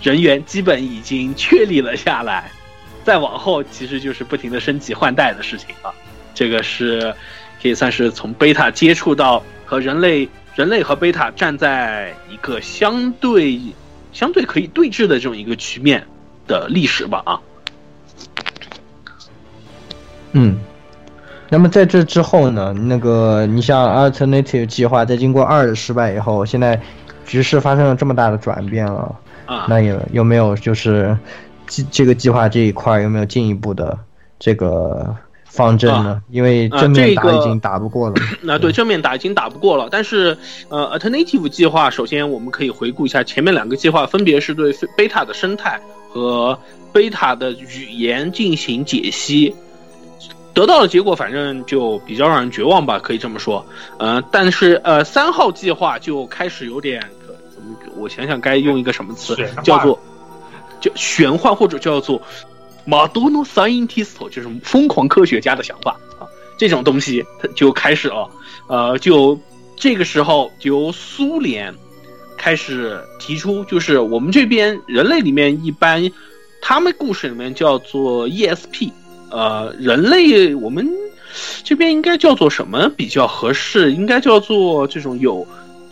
人员基本已经确立了下来，再往后其实就是不停的升级换代的事情啊，这个是可以算是从贝塔接触到和人类人类和贝塔站在一个相对。相对可以对峙的这种一个局面的历史吧啊，嗯，那么在这之后呢，那个你像 Alternative 计划在经过二的失败以后，现在局势发生了这么大的转变了啊，那有有没有就是计这个计划这一块有没有进一步的这个？方针呢？因为正面打已经打不过了。那 (clears throat) 对正面打已经打不过了，但是呃，Alternative 计划首先我们可以回顾一下前面两个计划，分别是对贝塔的生态和贝塔的语言进行解析。得到的结果反正就比较让人绝望吧，可以这么说。呃，但是呃，三号计划就开始有点怎么？我想想该用一个什么词，叫做叫玄幻或者叫做马多诺 scientist，就是疯狂科学家的想法啊。这种东西它就开始了。呃，就这个时候由苏联开始提出，就是我们这边人类里面一般。他们故事里面叫做 ESP，呃，人类我们这边应该叫做什么比较合适？应该叫做这种有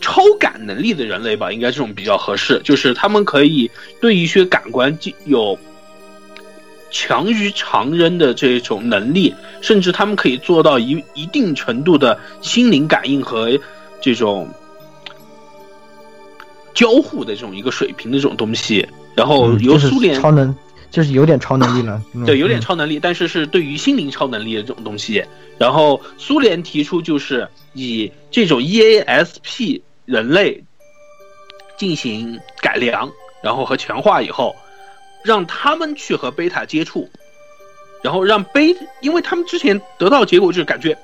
超感能力的人类吧，应该这种比较合适。就是他们可以对一些感官有强于常人的这种能力，甚至他们可以做到一一定程度的心灵感应和这种交互的这种一个水平的这种东西。然后由苏联超能。就是有点超能力了，对，有点超能力，但是是对于心灵超能力的这种东西。然后苏联提出就是以这种 EASP 人类进行改良，然后和强化以后，让他们去和贝塔接触，然后让贝，因为他们之前得到结果就是感觉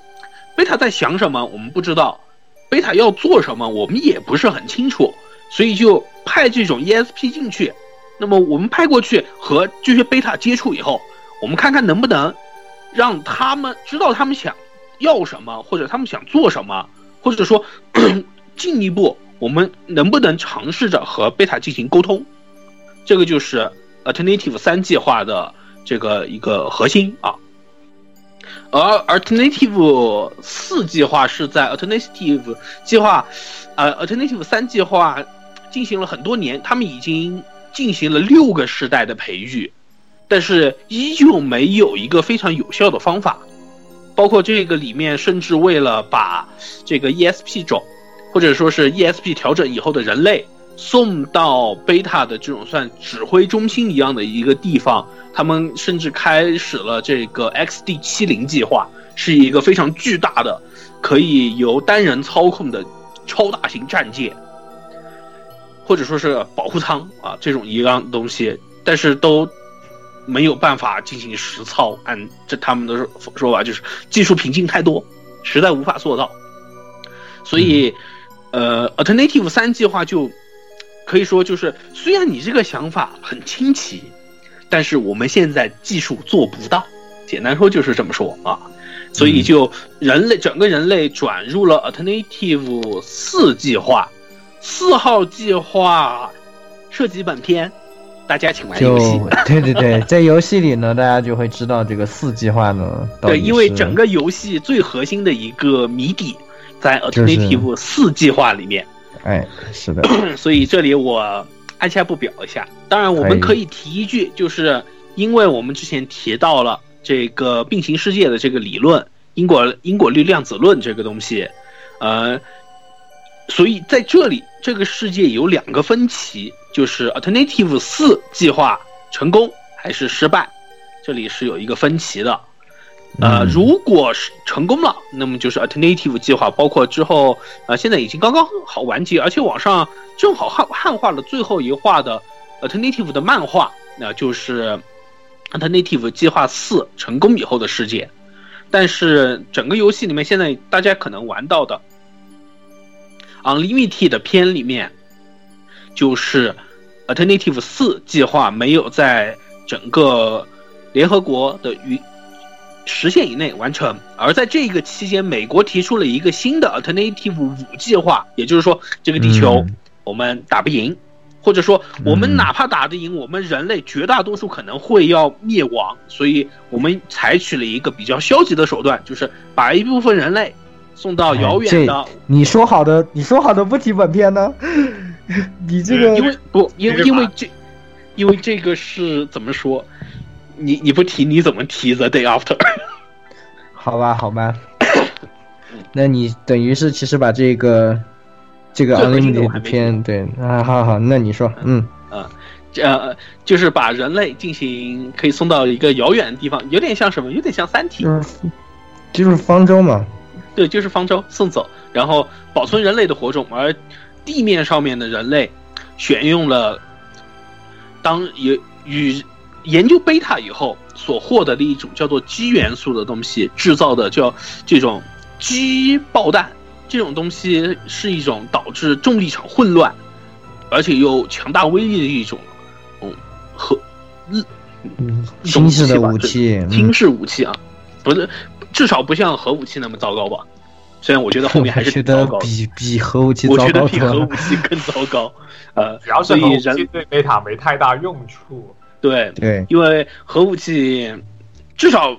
贝塔在想什么我们不知道，贝塔要做什么我们也不是很清楚，所以就派这种 ESP 进去。那么我们派过去和这些贝塔接触以后，我们看看能不能让他们知道他们想要什么，或者他们想做什么，或者说进一步，我们能不能尝试着和贝塔进行沟通？这个就是 Alternative 三计划的这个一个核心啊。而 Alternative 四计划是在 Alternative 计划，呃，Alternative 三计划进行了很多年，他们已经。进行了六个世代的培育，但是依旧没有一个非常有效的方法。包括这个里面，甚至为了把这个 ESP 种，或者说是 ESP 调整以后的人类送到贝塔的这种算指挥中心一样的一个地方，他们甚至开始了这个 XD 七零计划，是一个非常巨大的，可以由单人操控的超大型战舰。或者说是保护舱啊，这种一样东西，但是都没有办法进行实操。按这他们的说法，就是技术瓶颈太多，实在无法做到。所以，呃，Alternative 三计划就可以说就是，虽然你这个想法很新奇，但是我们现在技术做不到。简单说就是这么说啊。所以就人类整个人类转入了 Alternative 四计划。四号计划涉及本片，大家请玩游戏。对对对，(laughs) 在游戏里呢，大家就会知道这个四计划呢。对，因为整个游戏最核心的一个谜底在 Alternative 四计划里面。哎，是的。(clears throat) 所以这里我按下不表一下。当然，我们可以提一句，就是因为我们之前提到了这个并行世界的这个理论——因果因果律量子论这个东西，呃。所以在这里，这个世界有两个分歧，就是 Alternative 四计划成功还是失败，这里是有一个分歧的。呃，如果是成功了，那么就是 Alternative 计划，包括之后，呃，现在已经刚刚好完结，而且网上正好汉汉化了最后一话的 Alternative 的漫画，那就是 Alternative 计划四成功以后的世界。但是整个游戏里面，现在大家可能玩到的。Unlimited 的片里面，就是 Alternative 四计划没有在整个联合国的与时限以内完成，而在这个期间，美国提出了一个新的 Alternative 五计划，也就是说，这个地球我们打不赢，或者说我们哪怕打得赢，我们人类绝大多数可能会要灭亡，所以我们采取了一个比较消极的手段，就是把一部分人类。送到遥远的，你说好的，你说好的不提本片呢？(laughs) 你这个因为不，因为因为这，因为这个是怎么说？你你不提你怎么提 The Day After？(laughs) 好吧，好吧，那你等于是其实把这个这个 Unlimited 片对啊，好好，那你说，嗯嗯，呃，就是把人类进行可以送到一个遥远的地方，有点像什么？有点像三体，就是方舟嘛。对，就是方舟送走，然后保存人类的火种，而地面上面的人类选用了当与与研究贝塔以后所获得的一种叫做基元素的东西制造的叫这种基爆弹，这种东西是一种导致重力场混乱，而且有强大威力的一种，嗯，核，嗯，一种新式的武器，嗯新式武器啊，不是，至少不像核武器那么糟糕吧？虽然我觉得后面还是我觉得挺糟糕，比比核武器糟我觉得比核武。(laughs) 器更糟糕。呃，主要是核武器对贝塔没太大用处。对，对，因为核武器至少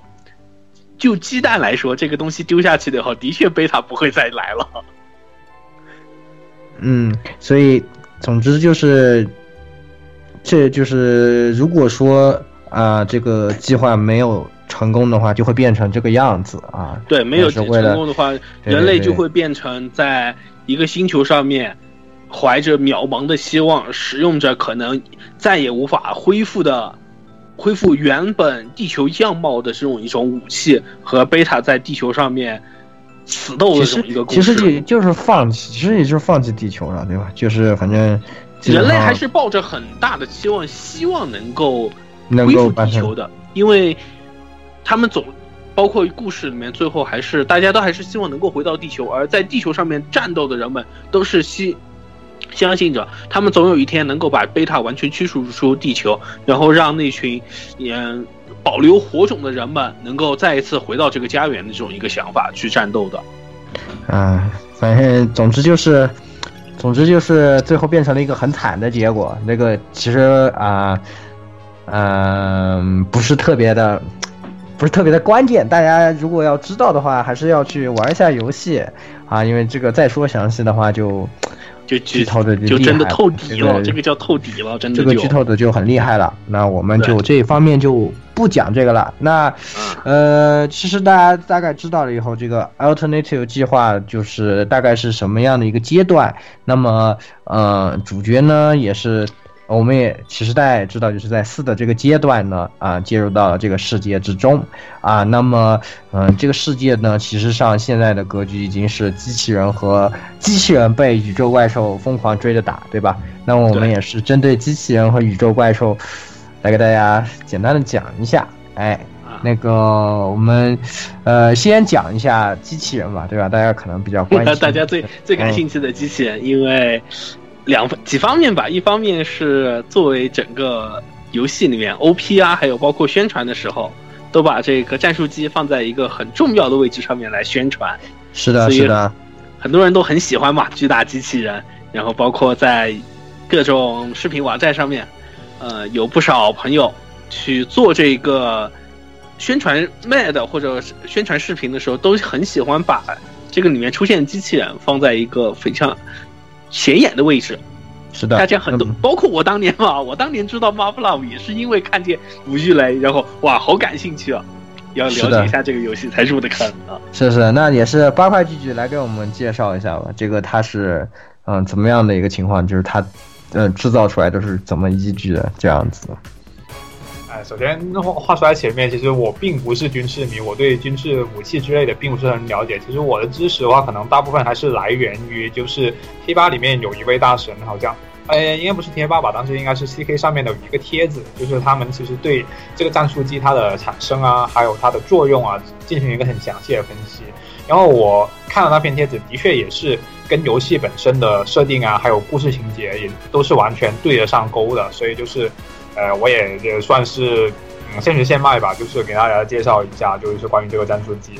就鸡蛋来说，这个东西丢下去的话，的确贝塔不会再来了。嗯，所以总之就是，这就是如果说啊、这个计划没有成功的话，就会变成这个样子啊。对，没有成功的话，人类就会变成在一个星球上面，怀着渺茫的希望，使用着可能再也无法恢复的。恢复原本地球样貌的这种一种武器，和贝塔在地球上面死斗的这种一个故事其实事。也就是放弃，其实也就是放弃地球了，对吧？就是反正人类还是抱着很大的期望，希望能够能恢复地球的，因为他们总包括故事里面最后还是大家都还是希望能够回到地球，而在地球上面战斗的人们都是希相信着他们总有一天能够把贝塔完全驱逐出地球，然后让那群嗯保留火种的人们能够再一次回到这个家园的这种一个想法去战斗的。啊，反正总之就是，总之就是最后变成了一个很惨的结果。那个其实啊，嗯、不是特别的，不是特别的关键。大家如果要知道的话，还是要去玩一下游戏啊，因为这个再说详细的话就就剧透的就真的透底了，这个这个叫透底了，真的这个剧透的就很厉害了。那我们就这一方面就不讲这个了。那嗯呃，其实大家大概知道了以后，这个 alternative 计划就是大概是什么样的一个阶段。那么呃，主角呢也是。我们也其实大家也知道，就是在四的这个阶段呢，啊，介入到了这个世界之中，啊，那么，嗯、这个世界呢，其实上现在的格局已经是机器人和机器人被宇宙怪兽疯狂追着打，对吧？那么我们也是针对机器人和宇宙怪兽，来给大家简单的讲一下。哎，啊那个我们呃先讲一下机器人吧，对吧？大家可能比较关心，(laughs) 大家最最感兴趣的机器人，因为两几方面吧，一方面是作为整个游戏里面 OP 啊，还有包括宣传的时候，都把这个战术机放在一个很重要的位置上面来宣传，是的，是的，很多人都很喜欢嘛，巨大机器人，然后包括在各种视频网站上面，呃，有不少朋友去做这个宣传 MAD 或者宣传视频的时候，都很喜欢把这个里面出现的机器人放在一个非常显眼的位置。是的。大家很多嗯，包括我当年嘛，我当年知道 Marvel 也是因为看见五巨雷，然后哇，好感兴趣啊，要了解一下这个游戏才入的坑啊。是是，那也是八块巨巨来给我们介绍一下吧。这个它是嗯怎么样的一个情况？就是它呃制造出来都是怎么依据的这样子？哎，首先话话说在前面，其实我并不是军事迷，我对军事武器之类的并不是很了解。其实我的知识的话，可能大部分还是来源于就是贴吧里面有一位大神，好像，哎，应该不是贴吧吧，当时应该是 CK 上面的一个帖子，就是他们其实对这个战术机它的产生啊，还有它的作用啊，进行一个很详细的分析。然后我看了那篇帖子，的确也是跟游戏本身的设定啊，还有故事情节也都是完全对得上钩的，所以就是，呃，我也也算是嗯现学现卖吧，就是给大家介绍一下，就是关于这个战术机。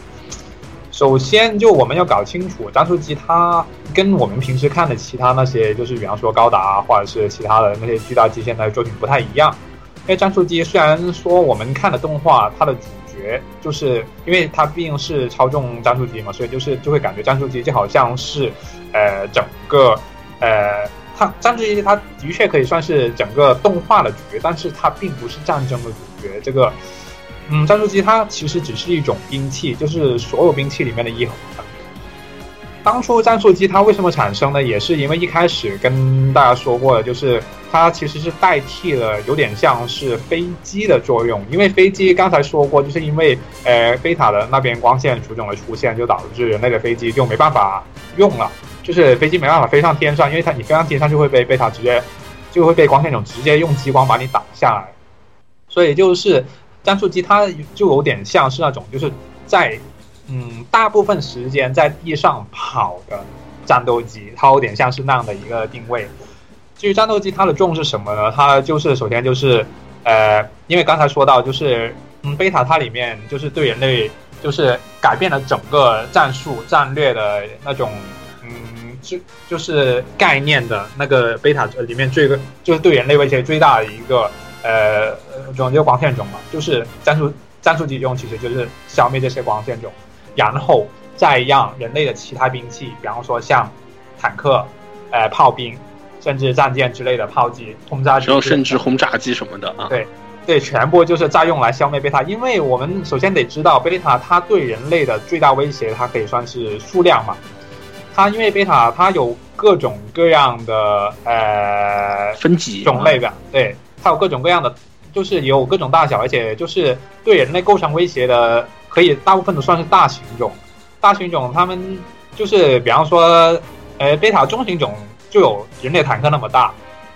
首先，就我们要搞清楚，战术机它跟我们平时看的其他那些，就是比方说高达或者是其他的那些巨大机械的作品不太一样。因为战术机虽然说我们看的动画，它的主角就是因为它毕竟是操纵战术机嘛，所以就是就会感觉战术机就好像是，呃，整个呃，它战术机它的确可以算是整个动画的主角，但是它并不是战争的主角。这个，嗯，战术机它其实只是一种兵器，就是所有兵器里面的一环。当初战术机它为什么产生呢？也是因为一开始跟大家说过的，就是它其实是代替了有点像是飞机的作用。因为飞机刚才说过，就是因为呃贝塔的那边光线属种的出现，就导致人类的飞机就没办法用了，就是飞机没办法飞上天上，因为它你飞上天上就会被贝塔直接就会被光线种直接用激光把你挡下来。所以就是战术机它就有点像是那种就是在嗯大部分时间在地上跑的战斗机，它有点像是那样的一个定位。至于战斗机它的重是什么呢？它就是首先就是呃，因为刚才说到就是嗯贝塔它里面就是对人类就是改变了整个战术战略的那种。就就是概念的那个贝塔里面最个就是对人类威胁最大的一个呃种就光线种嘛，就是战术战术机中其实就是消灭这些光线种，然后再让人类的其他兵器，比方说像坦克、呃炮兵，甚至战舰之类的炮击、轰炸机，然后甚至轰炸机什么的啊，对对，全部就是再用来消灭贝塔。因为我们首先得知道贝塔它对人类的最大威胁，它可以算是数量嘛。它因为贝塔它有各种各样的呃分级种类吧，对，它有各种各样的，就是有各种大小，而且就是对人类构成威胁的，可以大部分都算是大型种。大型种它们就是比方说，呃，贝塔中型种就有人类坦克那么大，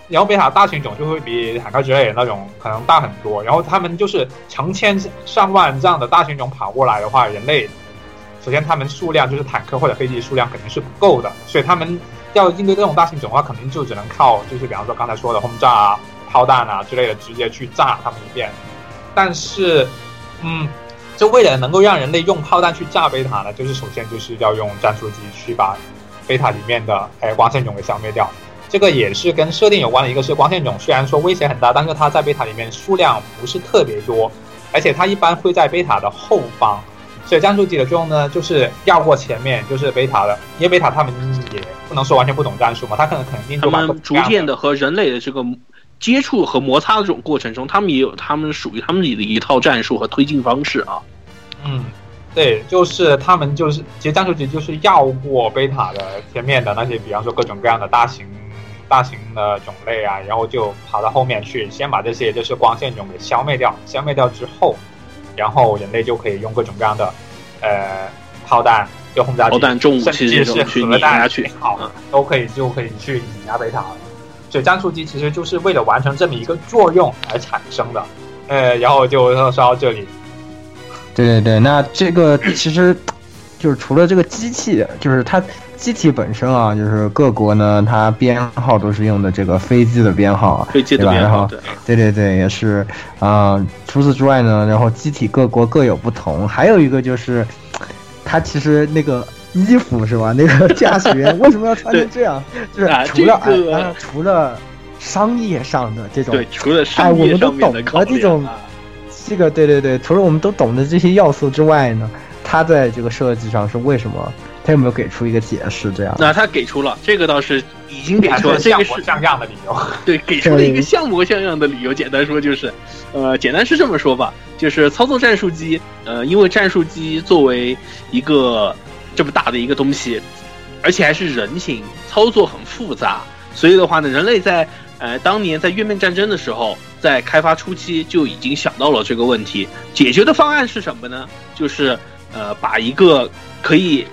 然后贝塔大型种就会比坦克之类的那种可能大很多。然后他们就是成千上万这样的大型种跑过来的话，人类。首先，他们数量就是坦克或者飞机数量肯定是不够的，所以他们要应对这种大型种的话，肯定就只能靠就是比方说刚才说的轰炸啊、炮弹啊之类的，直接去炸他们一遍。但是，嗯，就为了能够让人类用炮弹去炸贝塔呢，就是首先就是要用战术机去把贝塔里面的哎光线种给消灭掉。这个也是跟设定有关的，一个是光线种虽然说威胁很大，但是它在贝塔里面数量不是特别多，而且它一般会在贝塔的后方。所以战术机的作用呢，就是绕过前面，就是贝塔的，因为贝塔他们也不能说完全不懂战术嘛，他可能肯定他们逐渐的和人类的这个接触和摩擦的这种过程中，他们也有他们属于他们自己的一套战术和推进方式啊。嗯，对，就是他们就是其实战术机就是绕过贝塔的前面的那些，比方说各种各样的大型大型的种类啊，然后就跑到后面去，先把这些就是光线种给消灭掉，消灭掉之后。然后人类就可以用各种各样的，呃，炮弹、就轰炸机、甚至是核弹去，好，都可以就可以去碾压贝塔。所以战术机其实就是为了完成这么一个作用而产生的。呃，然后就说到这里。对对对，那这个其实就是除了这个机器，就是它。机体本身啊，就是各国呢，它编号都是用的这个飞机的编号，对吧？然后，对对对，也是啊。除此之外呢，然后机体各国各有不同。还有一个就是，它其实那个衣服是吧？那个驾驶员为什么要穿成这样？(laughs) 就是除了除了商业上的这种，对，除了商业上的这种，这个对对对，除了我们都懂的这些要素之外呢，它在这个设计上是为什么？他有没有给出一个解释？这样？那他给出了，这个倒是已经给出了，这个是像样的理由。对，给出了一个像模像样的理由。简单说就是，呃，简单是这么说吧，就是操作战术机，呃，因为战术机作为一个这么大的一个东西，而且还是人形，操作很复杂，所以的话呢，人类在呃当年在月面战争的时候，在开发初期就已经想到了这个问题。解决的方案是什么呢？就是呃，把一个可以。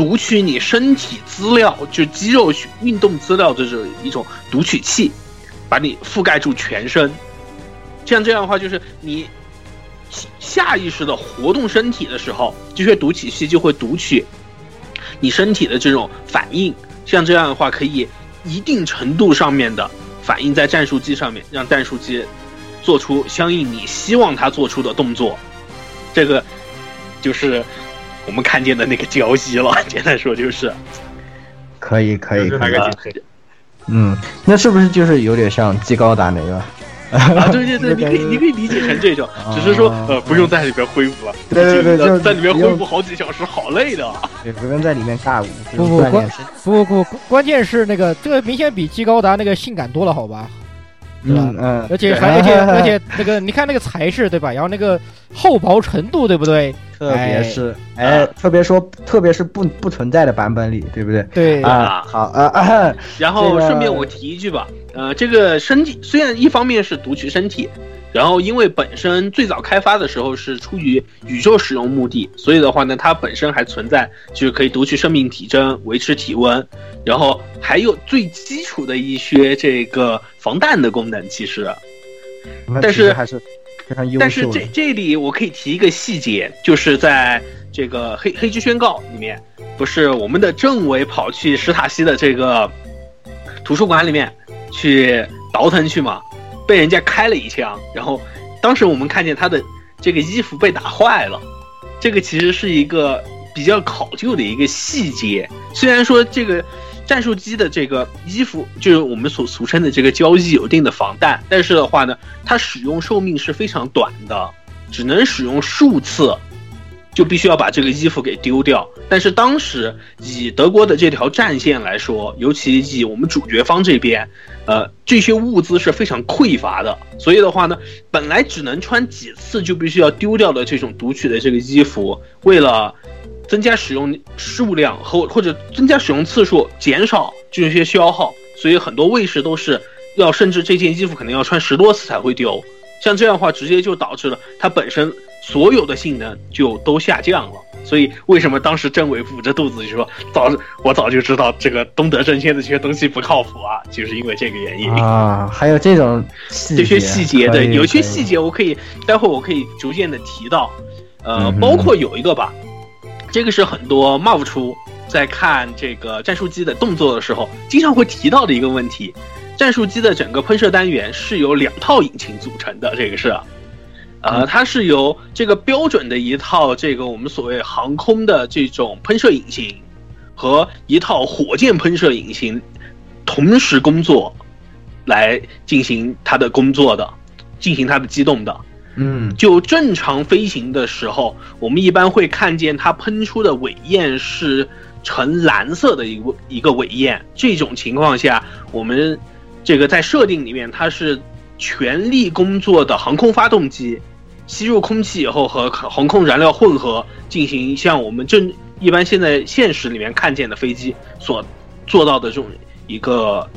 读取你身体资料，就肌肉运动资料的，这一种读取器，把你覆盖住全身。像这样的话，就是你下意识的活动身体的时候，这些读取器就会读取你身体的这种反应。像这样的话，可以一定程度上面的反映在战术机上面，让战术机做出相应你希望它做出的动作。这个就是。我们看见的那个胶西了，(laughs) 简单说就是，可以可以可以，嗯，那是不是就是有点像技高达那个？啊，对对对，(laughs) 你可以你可以理解成这种，只是说呃不用在里边恢复了，对对对，在里面恢复好几小时，好累的。对，不用在里面尬舞，不不关不不关键是那个这个明显比技高达那个性感多了，好吧？嗯嗯，而且还而且 (laughs) 而且那个你看那个材质对吧？然后那个厚薄程度对不对？特别是，哎，特别说，特别是不不存在的版本里，对不对？对啊，好啊。然后顺便我提一句吧，呃，这个身体虽然一方面是读取身体，然后因为本身最早开发的时候是出于宇宙使用目的，所以的话呢，它本身还存在就是可以读取生命体征、维持体温，然后还有最基础的一些这个防弹的功能。其实，但是还是。非常优秀的。但是这这里我可以提一个细节，就是在这个黑黑之宣告里面，不是我们的政委跑去史塔西的这个图书馆里面去倒腾去嘛，被人家开了一枪，然后当时我们看见他的这个衣服被打坏了，这个其实是一个比较考究的一个细节。虽然说这个战术机的这个衣服，就是我们所俗称的这个交易有一定的防弹，但是的话呢，它使用寿命是非常短的，只能使用数次，就必须要把这个衣服给丢掉。但是当时以德国的这条战线来说，尤其以我们主角方这边，呃，这些物资是非常匮乏的，所以的话呢，本来只能穿几次就必须要丢掉的这种读取的这个衣服，为了增加使用数量和或者增加使用次数，减少这些消耗，所以很多卫士都是要甚至这件衣服可能要穿十多次才会丢。像这样的话，直接就导致了它本身所有的性能就都下降了。所以为什么当时政委捂着肚子就说早我早就知道这个东德阵线的这些东西不靠谱啊，就是因为这个原因啊。还有这种这些细节，可以对，有些细节我可以待会儿我可以逐渐的提到，呃，包括有一个吧，这个是很多 MOV 出在看这个战术机的动作的时候，经常会提到的一个问题。战术机的整个喷射单元是由两套引擎组成的，这个是，呃，它是由这个标准的一套这个我们所谓航空的这种喷射引擎和一套火箭喷射引擎同时工作来进行它的工作的，进行它的机动的。嗯就正常飞行的时候，我们一般会看见它喷出的尾焰是呈蓝色的一个一个尾焰。这种情况下，我们这个在设定里面，它是全力工作的航空发动机，吸入空气以后和航空燃料混合，进行像我们正一般现在现实里面看见的飞机所做到的这种一个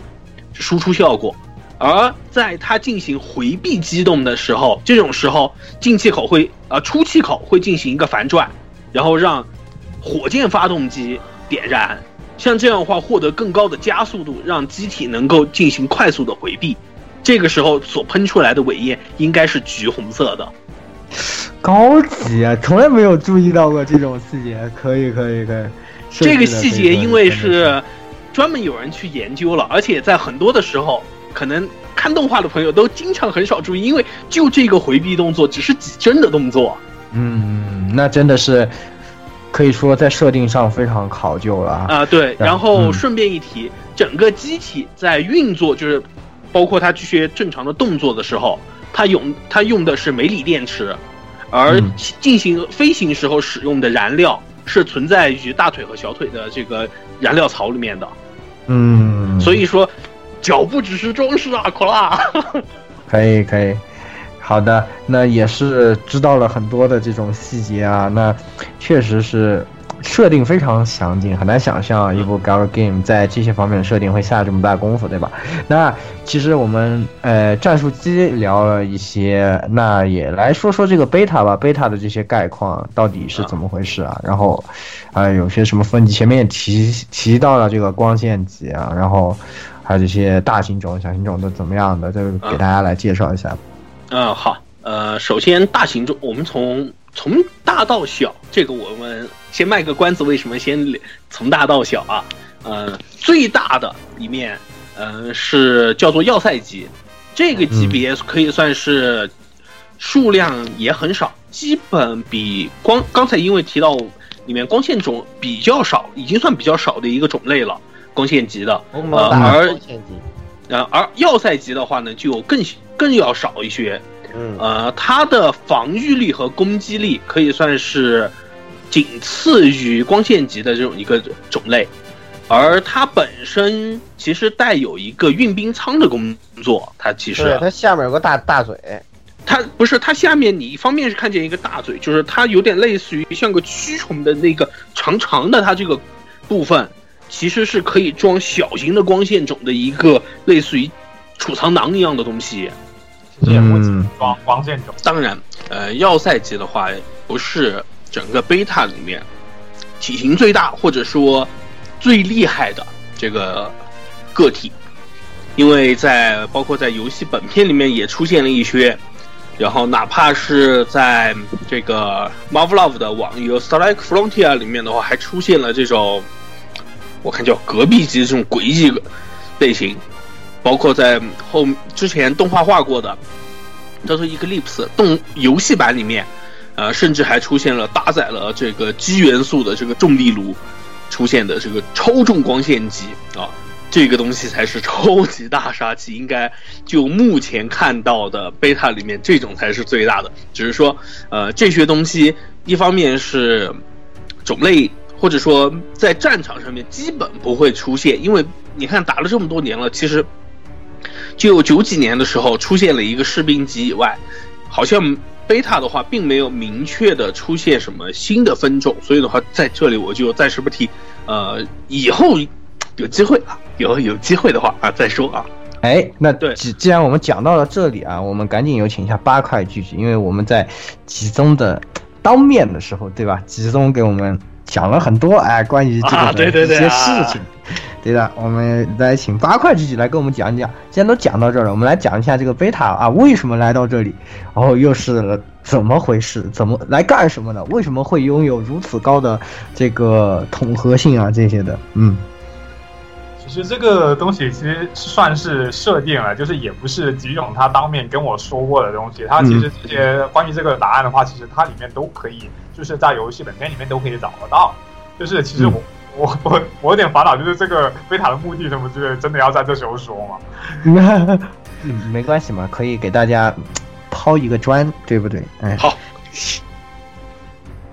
输出效果。而在它进行回避机动的时候，这种时候进气口会呃出气口会进行一个反转，然后让火箭发动机点燃，像这样的话获得更高的加速度，让机体能够进行快速的回避。这个时候所喷出来的尾焰应该是橘红色的。高级啊，从来没有注意到过这种细节。可以可以可以，这个细节因为是专门有人去研究了，而且在很多的时候，可能看动画的朋友都经常很少注意，因为就这个回避动作只是几帧的动作。嗯，那真的是可以说在设定上非常考究了啊。啊、对，然然后嗯顺便一提，整个机体在运作，就是包括它这些正常的动作的时候，它用它用的是镁锂电池，而嗯进行飞行时候使用的燃料是存在于大腿和小腿的这个燃料槽里面的。嗯，所以说，脚不只是装饰啊，苦辣。(laughs) 可以可以，好的，那也是知道了很多的这种细节啊，那确实是设定非常详尽，很难想象一部 gal game 在这些方面的设定会下这么大功夫，对吧？那其实我们呃战术机聊了一些，那也来说说这个 beta 吧，beta 的这些概况到底是怎么回事啊？然后，啊、有些什么分级，前面也提提到了这个光线级啊，然后还有这些大型种、小型种都怎么样的，这个给大家来介绍一下。嗯，好，呃，首先大型种，我们从从大到小，这个我们先卖个关子，为什么先从大到小啊？呃，最大的里面，呃，是叫做要塞级，这个级别可以算是数量也很少，基本比光刚才因为提到里面光线种比较少，已经算比较少的一个种类了，光线级的。呃而呃，而要塞级的话呢，就更更要少一些。嗯，呃，它的防御力和攻击力可以算是仅次于光线级的这种一个种类，而它本身其实带有一个运兵舱的工作，它其实，它下面有个大大嘴，它不是它下面你一方面是看见一个大嘴，就是它有点类似于像个蛆虫的那个长长的它这个部分，其实是可以装小型的光线种的一个类似于储藏囊一样的东西。其实也不嗯。光光线种，当然，呃，要塞级的话不是整个贝塔里面体型最大或者说最厉害的这个个体，因为在包括在游戏本片里面也出现了一些，然后哪怕是在这个 Marvel 的网游 Starlight Frontier 里面的话，还出现了这种我看叫隔壁机这种诡异类型，包括在后之前动画化过的叫做 Eclipse 动游戏版里面，呃，甚至还出现了搭载了这个基元素的这个重力炉出现的这个超重光线机啊。这个东西才是超级大杀器，应该就目前看到的贝塔里面，这种才是最大的。只是说，呃，这些东西一方面是种类，或者说在战场上面基本不会出现，因为你看打了这么多年了，其实就九几年的时候出现了一个士兵级以外，好像贝塔的话并没有明确的出现什么新的分种，所以的话在这里我就暂时不提，呃，以后有机会啊。有有机会的话啊，再说啊。哎，那对，既既然我们讲到了这里啊，我们赶紧有请一下八块聚聚，因为我们在集中的当面的时候，对吧？集中给我们讲了很多哎，关于这个的一些事情。对的，我们来请八块自己来跟我们讲一讲。既然都讲到这儿了，我们来讲一下这个贝塔啊，为什么来到这里，然后又是怎么回事？怎么来干什么的？为什么会拥有如此高的这个统合性啊？这些的，嗯。其实这个东西其实算是设定了，就是也不是吉勇他当面跟我说过的东西。他其实这些关于这个答案的话，其实它里面都可以，就是在游戏本片里面都可以找得到。就是其实我我我我有点烦恼，就是这个贝塔的目的什么之类，真的要在这时候说吗？嗯，没关系嘛，可以给大家抛一个砖，对不对？哎，好，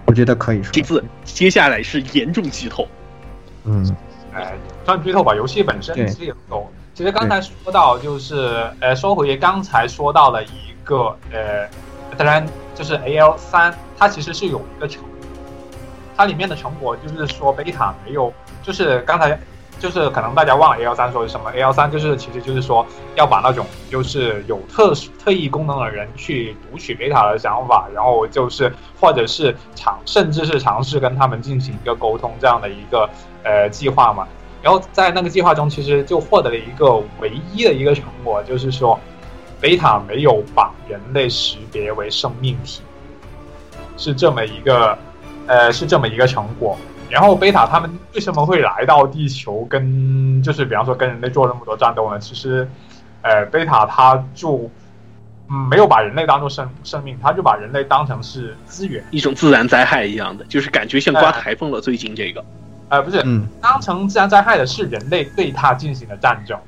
我觉得可以说。这次接下来是严重剧透。嗯。哎，算剧透吧。游戏本身其实也懂。其实刚才说到，就是呃，说回刚才说到了一个呃，当然就是 A L 三，它其实是有一个成，它里面的成果就是说贝塔没有，就是刚才就是可能大家忘了 A L 三说是什么，A L 三就是其实就是说要把那种就是有特特异功能的人去读取贝塔的想法，然后就是或者是尝甚至是尝试跟他们进行一个沟通这样的一个。呃，计划嘛，然后在那个计划中，其实就获得了一个唯一的一个成果，就是说，贝塔没有把人类识别为生命体，是这么一个，呃，是这么一个成果。然后贝塔他们为什么会来到地球，跟就是比方说跟人类做那么多战斗呢？其实，呃，贝塔他就嗯没有把人类当做生生命，他就把人类当成是资源，一种自然灾害一样的，就是感觉像刮台风了。最近这个。呃，不是，当成自然灾害的是人类对他进行的战争，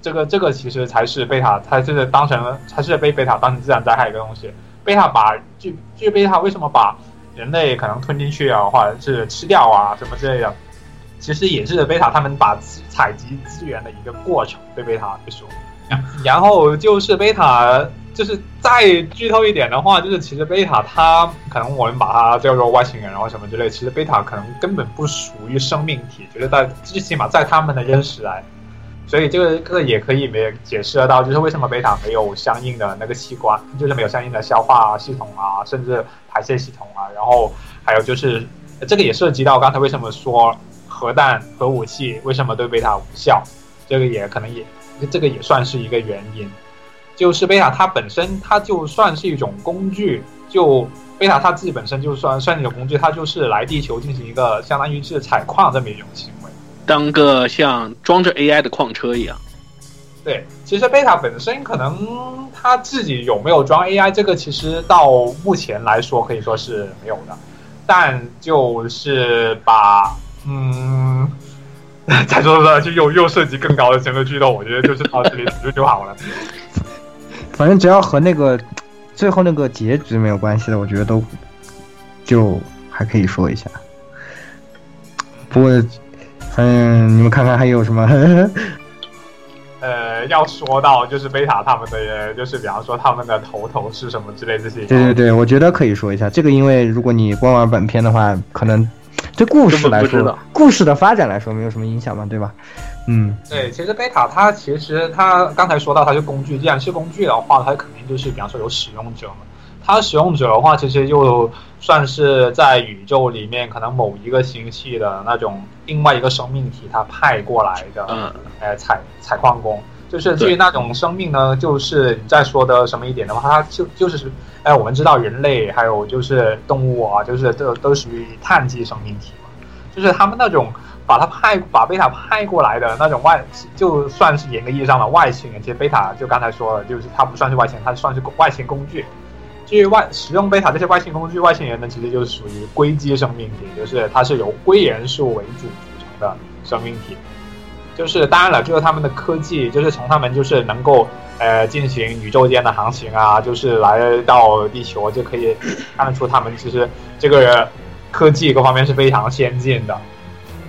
这个这个其实才是贝塔，它是当成，他是被贝塔当成自然灾害一个东西。贝塔把就就贝塔为什么把人类可能吞进去啊，或者是吃掉啊什么之类的，其实也是贝塔他们把采集资源的一个过程。对贝塔来说，(laughs) 然后就是贝塔。就是再剧透一点的话，就是其实贝塔它可能我们把它叫做外星人，然后什么之类。其实贝塔可能根本不属于生命体，觉得在最起码在他们的认识来，所以这个这个也可以没解释得到，就是为什么贝塔没有相应的那个器官，就是没有相应的消化系统啊，甚至排泄系统啊。然后还有就是这个也涉及到刚才为什么说核弹核武器为什么对贝塔无效，这个也可能也这个也算是一个原因。就是贝塔，它本身它就算是一种工具。就贝塔它自己本身就算算一种工具，它就是来地球进行一个相当于是采矿这么一种行，当个像装着 AI 的矿车一样。对，其实贝塔本身可能它自己有没有装 AI，这个其实到目前来说可以说是没有的。但就是把嗯，(laughs) 再说说就又又涉及更高的整个剧透，我觉得就是到这里结束就好了。(laughs) 反正只要和那个最后那个结局没有关系的，我觉得都就还可以说一下。不过，反正你们看看还有什么？(laughs) 呃，要说到就是贝塔他们的，就是比方说他们的头头是什么之类这些。对对对，我觉得可以说一下这个，因为如果你光玩本片的话，可能对故事来说，故事的发展来说没有什么影响嘛，对吧？嗯，对，其实贝塔它其实它刚才说到它是工具，既然是工具的话，它肯定就是比方说有使用者嘛。它使用者的话，其实就算是在宇宙里面可能某一个星系的那种另外一个生命体，它派过来的，嗯，呃，采采矿工。就是至于那种生命呢，就是你再说的什么一点的话，它就就是，哎，我们知道人类还有就是动物啊，就是都都属于碳基生命体嘛，就是他们那种把它派把贝塔派过来的那种外，就算是严格意义上的外星人，其实贝塔就刚才说了，就是它不算是外星人，它算是外星工具。至于外使用贝塔这些外星工具，外星人呢，其实就是属于硅基生命体，就是它是由硅元素为主组成的生命体。就是当然了，就是他们的科技，就是从他们就是能够呃进行宇宙间的航行啊，就是来到地球就可以看得出他们其实这个科技各方面是非常先进的。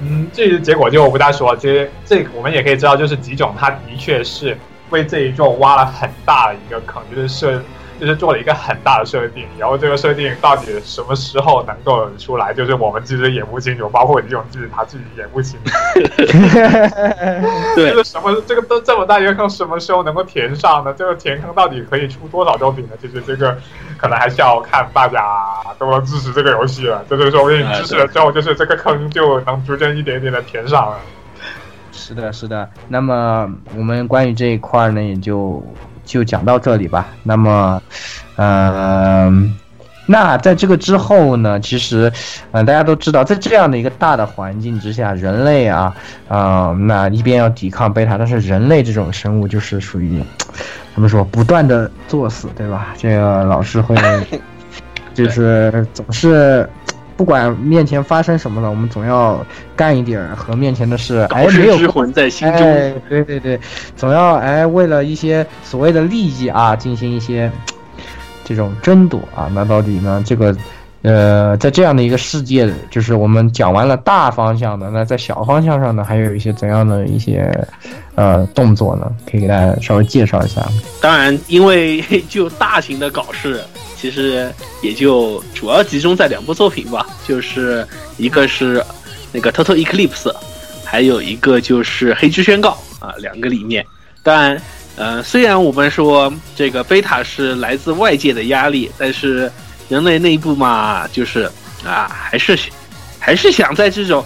嗯，至于结果就不大说。其实这我们也可以知道，就是几种它的确是为这一座挖了很大的一个坑，就是设就是做了一个很大的设定，然后这个设定到底什么时候能够出来，就是我们其实也不清楚，包括李永志他自己也不清楚。(laughs) 对这个什么这个都这么大一个坑，什么时候能够填上呢？这个填坑到底可以出多少作品呢？其实这个可能还是要看大家都能支持这个游戏了。就是说，我给你支持了之后，就是这个坑就能逐渐一点一点的填上了。是的，是的。那么我们关于这一块儿呢，也就就讲到这里吧。那么，呃，那在这个之后呢，其实，呃，大家都知道，在这样的一个大的环境之下，人类啊，啊、那一边要抵抗贝塔，但是人类这种生物就是属于怎么说，不断的作死，对吧？这个老是会，(laughs) 就是总是。不管面前发生什么了，我们总要干一点儿和面前的事，哎，搞没有事之魂在心中。哎，对对对，总要哎为了一些所谓的利益啊，进行一些 (tsk) 这种争夺啊。那到底呢？这个呃，在这样的一个世界，就是我们讲完了大方向的，那在小方向上呢，还有一些怎样的一些呃动作呢？可以给大家稍微介绍一下。当然，因为 (laughs) 就大型的搞事，其实也就主要集中在两部作品吧，就是一个是那个《Total Eclipse》，还有一个就是《黑之宣告》啊，两个里面。但，呃，虽然我们说这个贝塔是来自外界的压力，但是人类内部嘛，就是啊，还是还是想在这种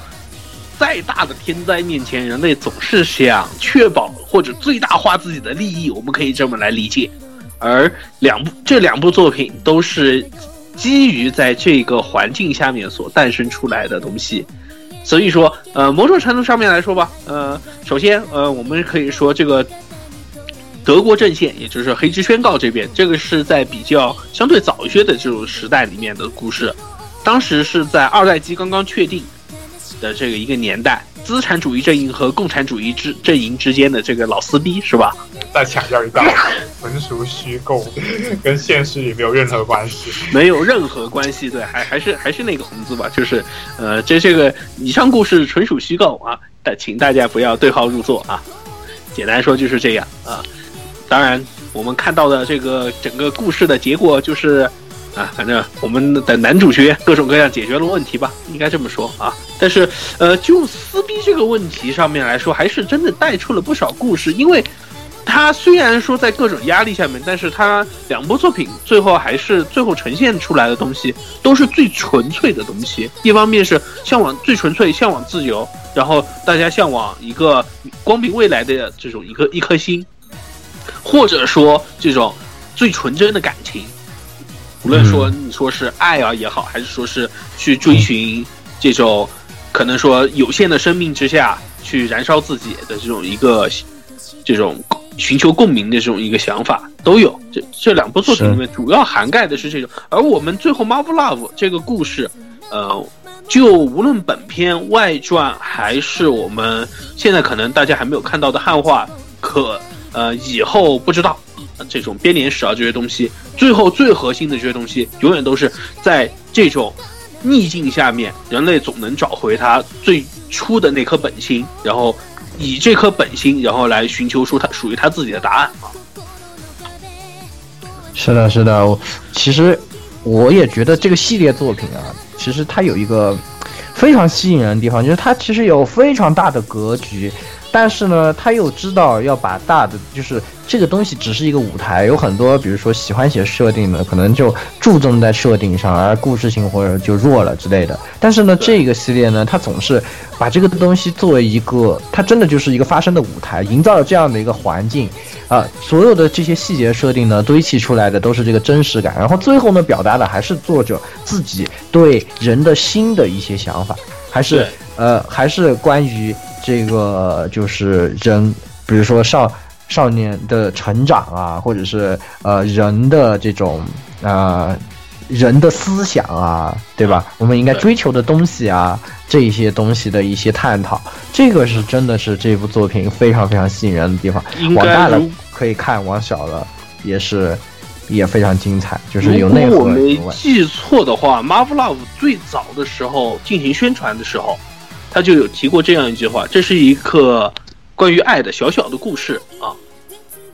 再大的天灾面前，人类总是想确保或者最大化自己的利益，我们可以这么来理解。而两部这两部作品都是基于在这个环境下面所诞生出来的东西，所以说，呃，某种程度上面来说吧，呃，首先，呃，我们可以说这个德国阵线，也就是黑之宣告这边，这个是在比较相对早一些的这种时代里面的故事，当时是在二代机刚刚确定的这个一个年代，资产主义阵营和共产主义之阵营之间的这个老撕逼，是吧？再强调一道，纯属虚构，跟现实也没有任何关系。没有任何关系，对，还还是还是那个红字吧，就是，呃，这这个以上故事纯属虚构啊，但请大家不要对号入座啊。简单说就是这样啊。当然，我们看到的这个整个故事的结果就是，啊，反正我们的男主角各种各样解决了问题吧，应该这么说啊。但是，呃，就撕逼这个问题上面来说，还是真的带出了不少故事，因为。他虽然说在各种压力下面，但是他两部作品最后还是最后呈现出来的东西都是最纯粹的东西。一方面是向往最纯粹、向往自由，然后大家向往一个光明未来的这种一颗一颗心，或者说这种最纯真的感情。无论说你说是爱啊也好，还是说是去追寻这种可能说有限的生命之下去燃烧自己的这种一个这种。寻求共鸣的这种一个想法都有，这这两部作品里面主要涵盖的是这种，而我们最后《Marvel Love》这个故事，呃，就无论本片外传还是我们现在可能大家还没有看到的汉化，可呃以后不知道这种编年史啊这些东西，最后最核心的这些东西，永远都是在这种逆境下面，人类总能找回他最初的那颗本心，然后。以这颗本心，然后来寻求出他属于他自己的答案啊。是的，是的，我其实我也觉得这个系列作品啊，其实它有一个非常吸引人的地方，就是它其实有非常大的格局，但是呢，他又知道要把大的，就是这个东西只是一个舞台，有很多，比如说喜欢写设定的，可能就注重在设定上，而故事性或者就弱了之类的。但是呢，这个系列呢，它总是把这个东西作为一个，它真的就是一个发生的舞台，营造了这样的一个环境，啊，所有的这些细节设定呢，堆砌出来的都是这个真实感，然后最后呢，表达的还是作者自己对人的心的一些想法，还是呃，还是关于。这个就是人，比如说少少年的成长啊，或者是呃人的这种啊人的思想啊，对吧？我们应该追求的东西啊，这些东西的一些探讨，这个是真的是这部作品非常非常吸引人的地方。往大了可以看，往小了也是也非常精彩。就是有内核。如果我没记错的话，Marvel Love 最早的时候进行宣传的时候。他就有提过这样一句话：“这是一个关于爱的小小的故事啊。”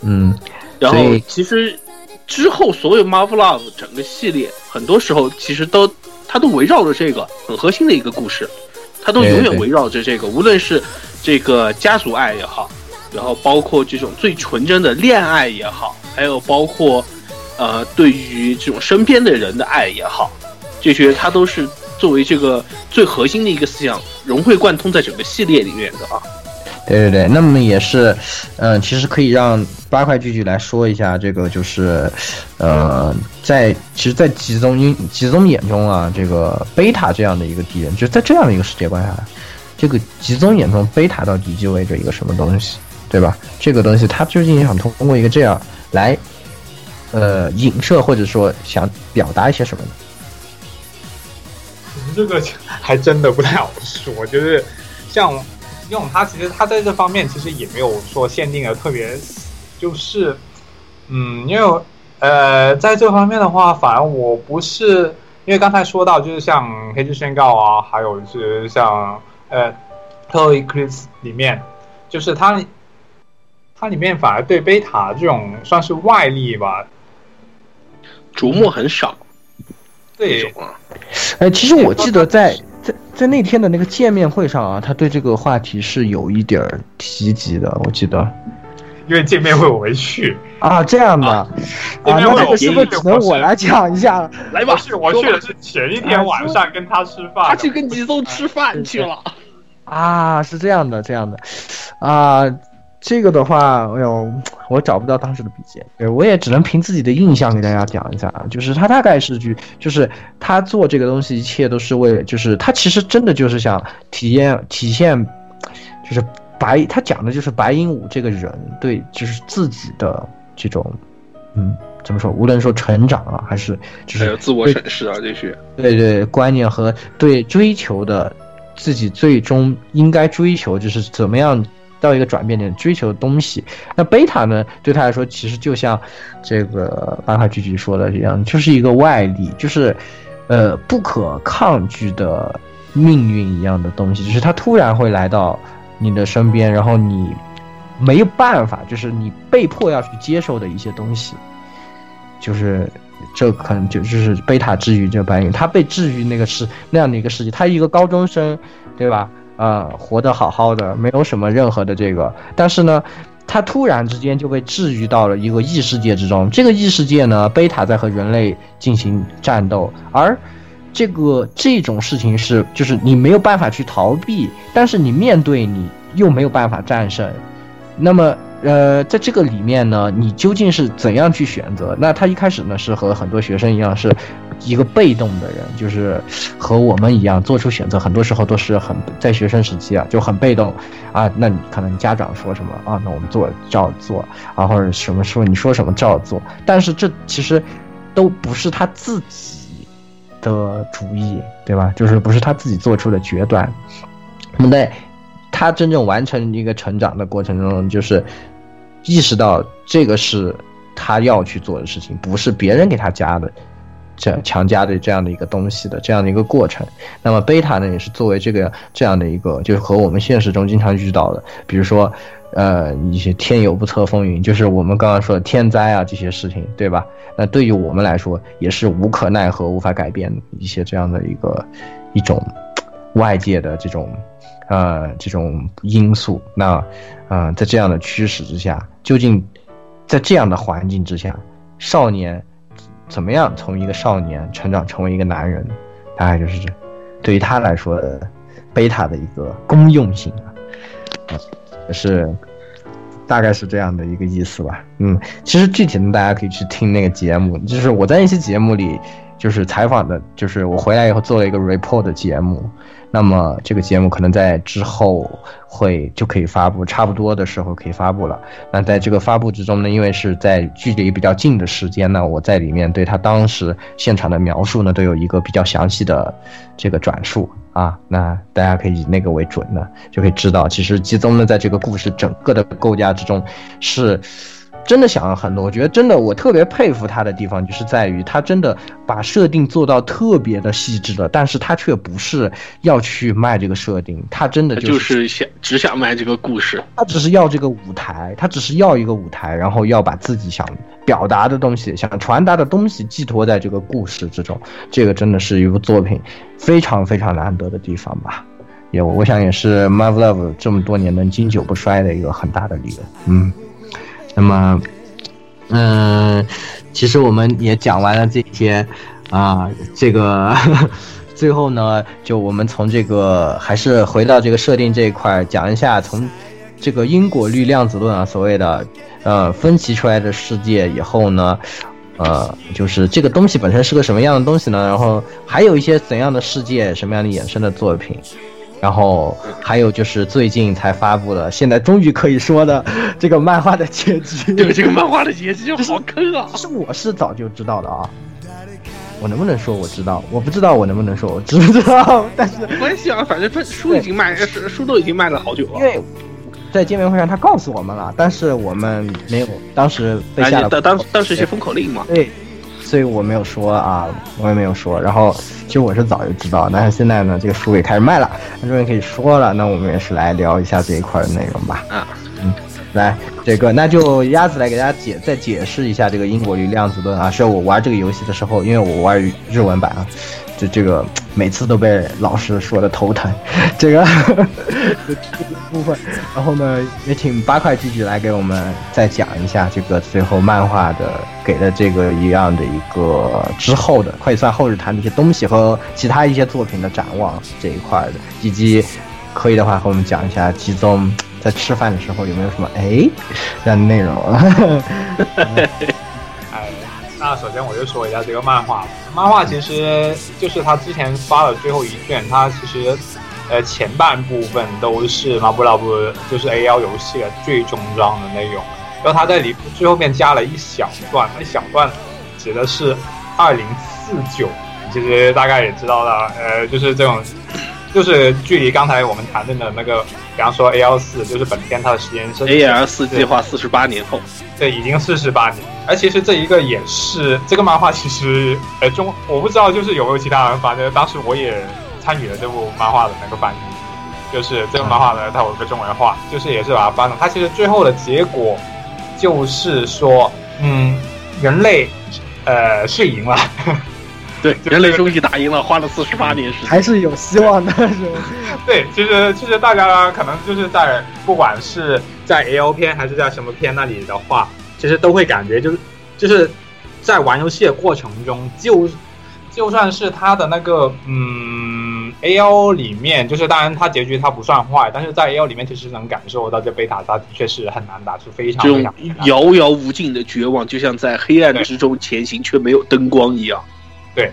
嗯，然后其实之后所有 Marvel Love 整个系列，很多时候其实都它都围绕着这个很核心的一个故事，它都永远围绕着这个，无论是这个家族爱也好，然后包括这种最纯真的恋爱也好，还有包括呃对于这种身边的人的爱也好，这些它都是。作为这个最核心的一个思想，融会贯通在整个系列里面的啊。对对对，那么也是，嗯，其实可以让八块聚聚来说一下这个，就是，呃，在其实，在吉宗因吉宗眼中啊，这个贝塔这样的一个敌人，就在这样的一个世界观下，这个吉宗眼中贝塔到底意味着一个什么东西，对吧？这个东西他究竟想通过一个这样来，呃，影射或者说想表达一些什么呢？(laughs) 这个还真的不太好说，就是像因为他其实他在这方面其实也没有说限定的特别，就是嗯，因为呃在这方面的话，反而我不是因为刚才说到就是像黑之宣告啊，还有就是像呃《特洛伊克里斯》里面，就是它它里面反而对贝塔这种算是外力吧，琢磨很少。对，哎，其实我记得在在在那天的那个见面会上啊，他对这个话题是有一点提及的，我记得。因为见面会我没去啊，这样的啊，那这个是不是只能我来讲一下了？来吧，是我去的是前一天晚上跟他吃饭，他去跟吉松吃饭去了。啊，是这样的，这样的，啊。这个的话，哎呦，我找不到当时的笔记，对我也只能凭自己的印象给大家讲一下啊。就是他大概是句，就是他做这个东西，一切都是为，就是他其实真的就是想体验体现，就是白，他讲的就是白鹦鹉这个人对，就是自己的这种，嗯，怎么说？无论说成长啊，还是就是自我审视啊，这些，对对，观念和对追求的自己最终应该追求，就是怎么样。到一个转变点，追求东西。那贝塔呢？对他来说，其实就像这个巴卡句句说的一样，就是一个外力，就是呃不可抗拒的命运一样的东西。就是他突然会来到你的身边，然后你没有办法，就是你被迫要去接受的一些东西。就是这可能就就是贝塔治愈这白云，他被治愈那个是那样的一个世界。他一个高中生，对吧？啊，活得好好的，没有什么任何的这个，但是呢，他突然之间就被治愈到了一个异世界之中。这个异世界呢，贝塔在和人类进行战斗，而这个这种事情是，就是你没有办法去逃避，但是你面对你又没有办法战胜。那么，呃，在这个里面呢，你究竟是怎样去选择？那他一开始呢，是和很多学生一样是。一个被动的人，就是和我们一样做出选择，很多时候都是很在学生时期啊就很被动啊。那你可能家长说什么啊，那我们做照做啊，或者什么说你说什么照做。但是这其实都不是他自己的主意，对吧？就是不是他自己做出的决断。那么在他真正完成一个成长的过程中，就是意识到这个是他要去做的事情，不是别人给他加的。这强加的这样的一个东西的这样的一个过程，那么贝塔呢也是作为这个这样的一个，就是和我们现实中经常遇到的，比如说，呃，一些天有不测风云，就是我们刚刚说的天灾啊这些事情，对吧？那对于我们来说也是无可奈何、无法改变一些这样的一个一种外界的这种呃这种因素。那呃，在这样的驱使之下，究竟在这样的环境之下，少年怎么样从一个少年成长成为一个男人？大概就是这，对于他来说，贝塔的一个公用性啊，是大概是这样的一个意思吧。嗯，其实具体的大家可以去听那个节目，就是我在一期节目里就是采访的，就是我回来以后做了一个 report 的节目。那么这个节目可能在之后会就可以发布，差不多的时候可以发布了。那在这个发布之中呢，因为是在距离比较近的时间呢，我在里面对他当时现场的描述呢，都有一个比较详细的这个转述啊。那大家可以以那个为准呢，就可以知道，其实吉宗呢，在这个故事整个的构架之中是。真的想了很多，我觉得真的我特别佩服他的地方，就是在于他真的把设定做到特别的细致了，但是他却不是要去卖这个设定，他真的就是想只想卖这个故事，他只是要这个舞台，他只是要一个舞台，然后要把自己想表达的东西、想传达的东西寄托在这个故事之中，这个真的是一部作品非常非常难得的地方吧，也我想也是 My Love 这么多年能经久不衰的一个很大的理由，嗯。那么，嗯，其实我们也讲完了这些，啊，这个 (laughs) 最后呢，就我们从这个还是回到这个设定这一块讲一下，从这个因果律量子论啊，所谓的呃分析出来的世界以后呢，呃，就是这个东西本身是个什么样的东西呢？然后还有一些怎样的世界，什么样的衍生的作品。然后还有就是最近才发布的，现在终于可以说的 (laughs) 这个漫画的结局。对，这个漫画的结局就好坑啊！是我是早就知道的啊，我能不能说我知道？我不知道我能不能说我知不知道？(laughs) 但是没关系啊，反正书已经卖，书都已经卖了好久了。因为在见面会上他告诉我们了，但是我们没有当时被下了当当当时一些封口令嘛。对。所以我没有说啊，我也没有说。然后其实我是早就知道，但是现在呢，这个书也开始卖了，那终于可以说了。那我们也是来聊一下这一块的内容吧。啊，嗯，来这个，那就鸭子来给大家解再解释一下这个因果律量子论啊。是我玩这个游戏的时候，因为我玩日文版啊。就这个每次都被老师说的头疼，这个部分，然后呢，也请八块继续来给我们再讲一下这个最后漫画的给的这个一样的一个之后的，可以算后日谈的一些东西和其他一些作品的展望这一块的，以及可以的话和我们讲一下集中在吃饭的时候有没有什么哎这样的内容。那 (laughs) 首先我就说一下这个漫画，漫画其实就是他之前发的最后一卷，他其实，呃，前半部分都是《马布拉布》就是 A L 游戏的最终章的内容，然后他在里最后面加了一小段，那小段指的是二零四九，其实大概也知道了，呃，就是这种。就是距离刚才我们谈论的那个，比方说 A L 四，就是本片它的时间是 A L 四计划四十八年后，对，已经四十八年。而其实这一个也是这个漫画，其实呃中我不知道就是有没有其他人，反正当时我也参与了这部漫画的那个翻译，就是这个漫画呢它有个中文化，就是也是把它翻了。它其实最后的结果就是说，嗯，人类呃是赢了。(laughs) 对，人类终于打赢了，花了四十八年时间，还是有希望的。是 (laughs) 对，其实其实大家可能就是在不管是在 L 片还是在什么片那里的话，其实都会感觉就是就是在玩游戏的过程中，就就算是他的那个嗯 A L 里面，就是当然它结局它不算坏，但是在 A O 里面其实能感受到这贝塔它的确是很难打，是非常非常遥遥无尽的绝望，就像在黑暗之中前行却没有灯光一样。对，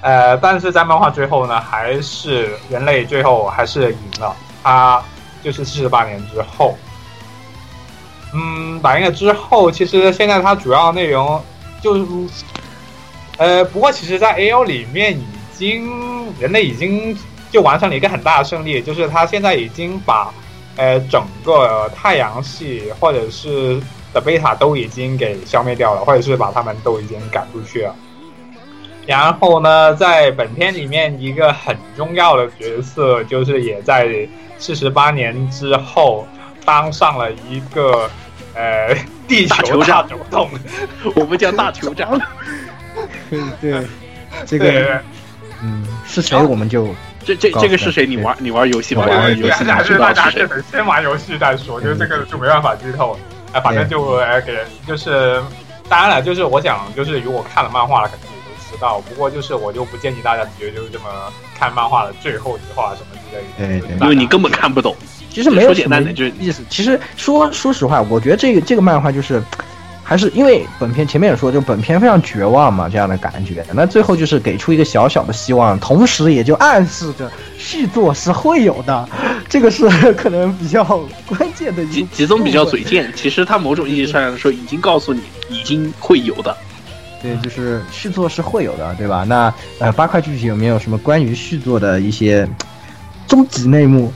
呃，但是在漫画最后呢，还是人类最后还是赢了。他就是四十八年之后，嗯，打赢了之后，其实现在它主要内容就是，呃，不过其实，在 A O 里面已经人类已经就完成了一个很大的胜利，就是他现在已经把呃整个太阳系或者是的贝塔都已经给消灭掉了，或者是把他们都已经赶出去了。然后呢，在本片里面，一个很重要的角色，就是也在四十八年之后当上了一个呃地球大总统，我们叫大酋长。(laughs) 对，这个嗯是谁我们就这这这个是谁？你玩你玩游戏吗？玩游戏还知道是谁？先玩游戏再说，就是这个就没办法剧透。哎，反正就哎给就是，当然了，就是我想就是如果看了漫画了，肯定也都知道。不过就是我就不建议大家直接就这么看漫画的最后一话什么之类的，对对，因为你根本看不懂。其实没有简单的就是意思。其实说说实话，我觉得这个这个漫画就是。还是因为本片前面也说，就本片非常绝望嘛，这样的感觉。那最后就是给出一个小小的希望，同时也就暗示着续作是会有的，(laughs) 这个是可能比较关键的一。集集中比较嘴贱，其实他某种意义上来说已经告诉你已经会有的。对，就是续作是会有的，对吧？那呃，八块具体有没有什么关于续作的一些终极内幕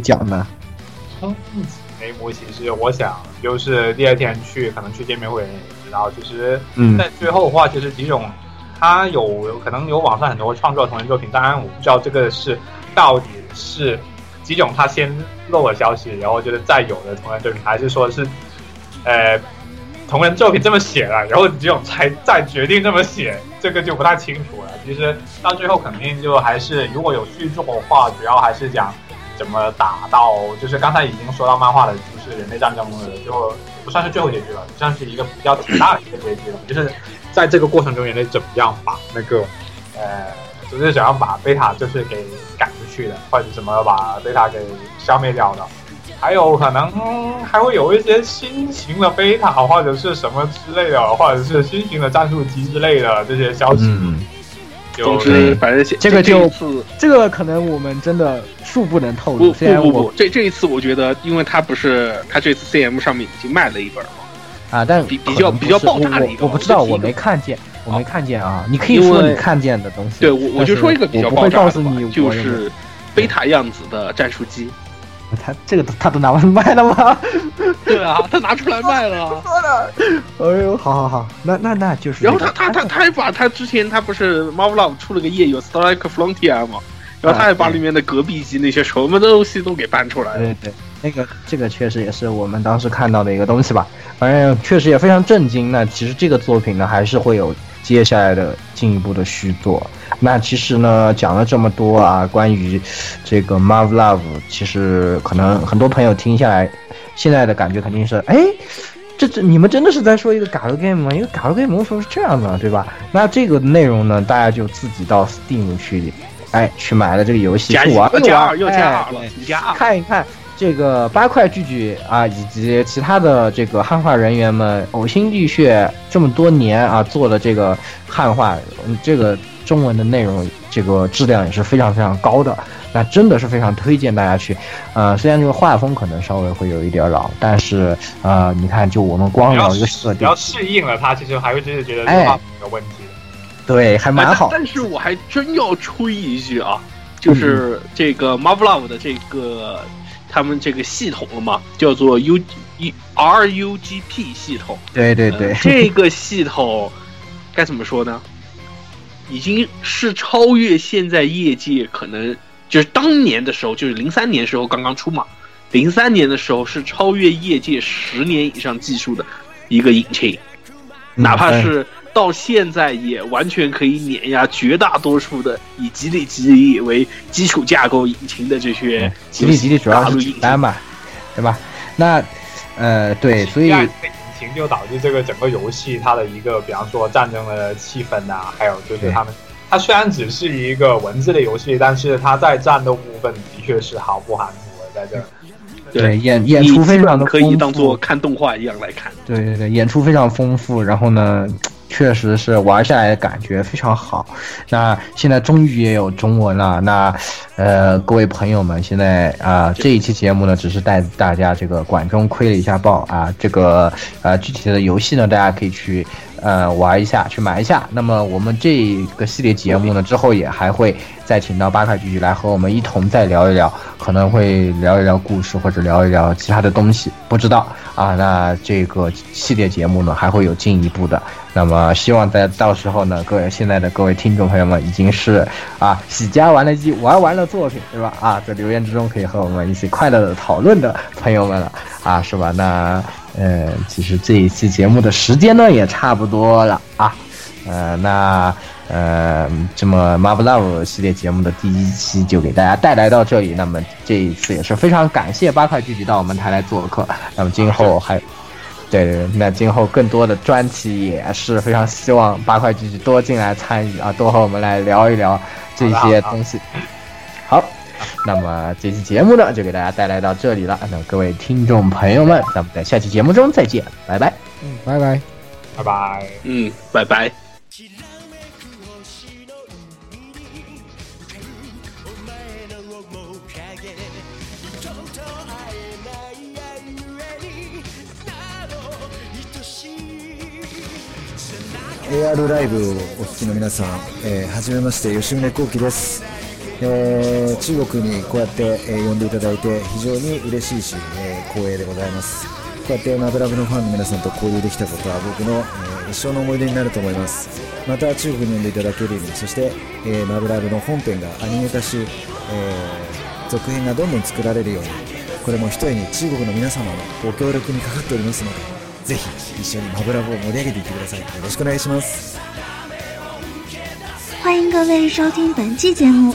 讲呢？终极内幕，其实我想。就是第二天去，可能去见面会，然后其实嗯，在最后的话，其实几种，他有可能有网上很多创作同人作品，当然我不知道这个是到底是几种他先漏了消息，然后就是再有的同人作品，还是说是，呃，同人作品这么写了，然后几种才再决定这么写，这个就不太清楚了。其实到最后肯定就还是如果有续作的话，主要还是讲。怎么打到？就是刚才已经说到漫画的，就是人类战争的最后不算是最后结局了，算是一个比较挺大的一个结局了。就是在这个过程中，人类怎么样把那个，呃，就是想要把贝塔就是给赶出去的，或者怎么把贝塔给消灭掉的。还有可能还会有一些新型的贝塔，或者是什么之类的，或者是新型的战术机之类的这些消息。总之，反正这个就这个可能我们真的恕不能透露。不不不不，这这一次我觉得，因为他不是他这次 CM 上面已经卖了一本嘛，啊，但比比较比较爆炸的一个，我不知道，我没看见，我没看见啊。你可以说你看见的东西。对，我我就说一个比较爆炸的，就是贝塔样子的战术机。他这个他都拿完卖了吗？(laughs) 对啊，他拿出来卖了。(laughs) 哎呦，好好好，那那那就是。然后他他他他还把他之前他不是 Marvel 出了个页游 Strike Frontier 吗，然后他还把里面的隔壁机那些什么东西都给搬出来了。对对，那个这个确实也是我们当时看到的一个东西吧，反正确实也非常震惊。那其实这个作品呢，还是会有接下来的进一步的续作。那其实呢，讲了这么多啊，关于这个 Marvel Love，其实可能很多朋友听下来，现在的感觉肯定是，哎，这这你们真的是在说一个 Galgame 吗？因为 Galgame 为什么是这样的，对吧？那这个内容呢，大家就自己到 Steam 去，哎，去买了这个游戏，去玩一玩，哎，看一看。这个八块聚聚啊，以及其他的这个汉化人员们呕心沥血这么多年啊，做的这个汉化，这个中文的内容，这个质量也是非常非常高的。那真的是非常推荐大家去。呃，虽然这个画风可能稍微会有一点老，但是呃，你看，就我们光聊一个设定，只要适应了它，其实还会真的觉得这画没有问题。对，还蛮好。但是我还真要吹一句啊，就是这个 Marvel 的这个。他们这个系统了嘛，叫做 U E R U G P 系统。对对对，这个系统该怎么说呢？已经是超越现在业界可能就是当年的时候，就是零三年时候刚刚出嘛。零三年的时候是超越业界十年以上技术的一个引擎，哪怕是。到现在也完全可以碾压绝大多数的以吉利吉利为基础架构引擎的这些吉利吉利主要是简单嘛，对吧？那呃对，所以引擎就导致这个整个游戏它的一个，比方说战争的气氛呐，还有就是他们，它虽然只是一个文字的游戏，但是它在战斗部分的确是毫不含糊的，在这。对演演出非常的可以当做看动画一样来看。对对对，演出非常丰富，然后呢。确实是玩下来的感觉非常好，那现在终于也有中文了。那，呃，各位朋友们，现在啊，这一期节目呢，只是带大家这个管中窥了一下豹啊，这个呃具体的游戏呢，大家可以去。呃，玩一下，去买一下。那么我们这个系列节目呢，之后也还会再请到八块菊菊来和我们一同再聊一聊，可能会聊一聊故事或者聊一聊其他的东西，不知道啊。那这个系列节目呢，还会有进一步的。那么希望在到时候呢，各位现在的各位听众朋友们已经是啊喜家玩了机玩完了作品，对吧？啊，在留言之中可以和我们一起快乐的讨论的朋友们了，啊，是吧？那。呃，其实这一期节目的时间呢也差不多了啊，呃，那呃，这么 Marvel Love 系列节目的第一期就给大家带来到这里。那么这一次也是非常感谢八块聚集到我们台来做客。那么今后还，对对，那今后更多的专题也是非常希望八块聚集多进来参与啊，多和我们来聊一聊这些东西。好，(laughs) 那么这期节目呢就给大家带来到这里了。那各位听众朋友们，咱们在下期节目中再见，拜拜。嗯，拜拜。拜拜。嗯，拜拜。AR ライブをお聞きの皆さん、えー、はじめまして吉宗幸喜です、 えー中国にこうやって、えー呼んでいただいて非常に嬉しいし、えー光栄でございます。こうやってマブラブのファンの皆さんと交流できたことは僕の、えー一生の思い出になると思います。また中国に呼んでいただけるようにそして、えーマブラブの本編がアニメ化し、えー続編がどんどん作られるようにこれも一重に中国の皆様のご協力にかかっておりますのでぜひ一緒にマブラブを盛り上げていってください。よろしくお願いします。欢迎各位收听本期节目，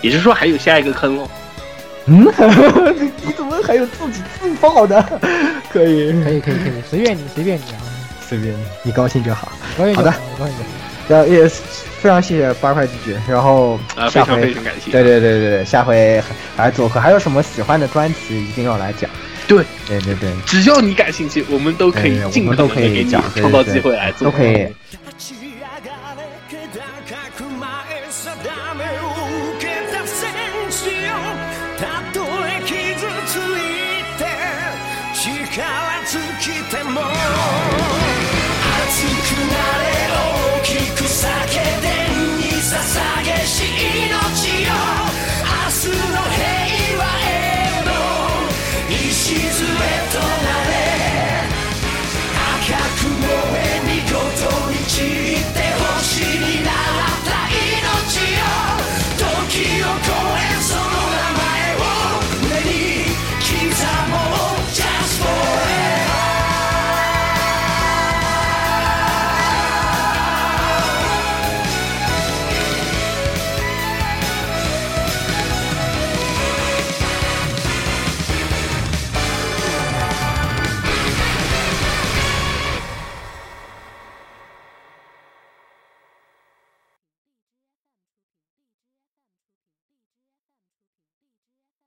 也就是说还有下一个坑喽。嗯，(laughs) 你怎么还有自己自爆的？可以，可以可以可以，随便你随便你啊，随便你，你高兴就好。高兴就好的好高兴就好。然后也是非常谢谢八块拒绝，然后啊，非常下回非常感谢。对对对对对，下回还做客，还有什么喜欢的专辑一定要来讲。对对对对，只要你感兴趣，我们都可以尽们都可可能的给你以讲，创造机会来做。都可以。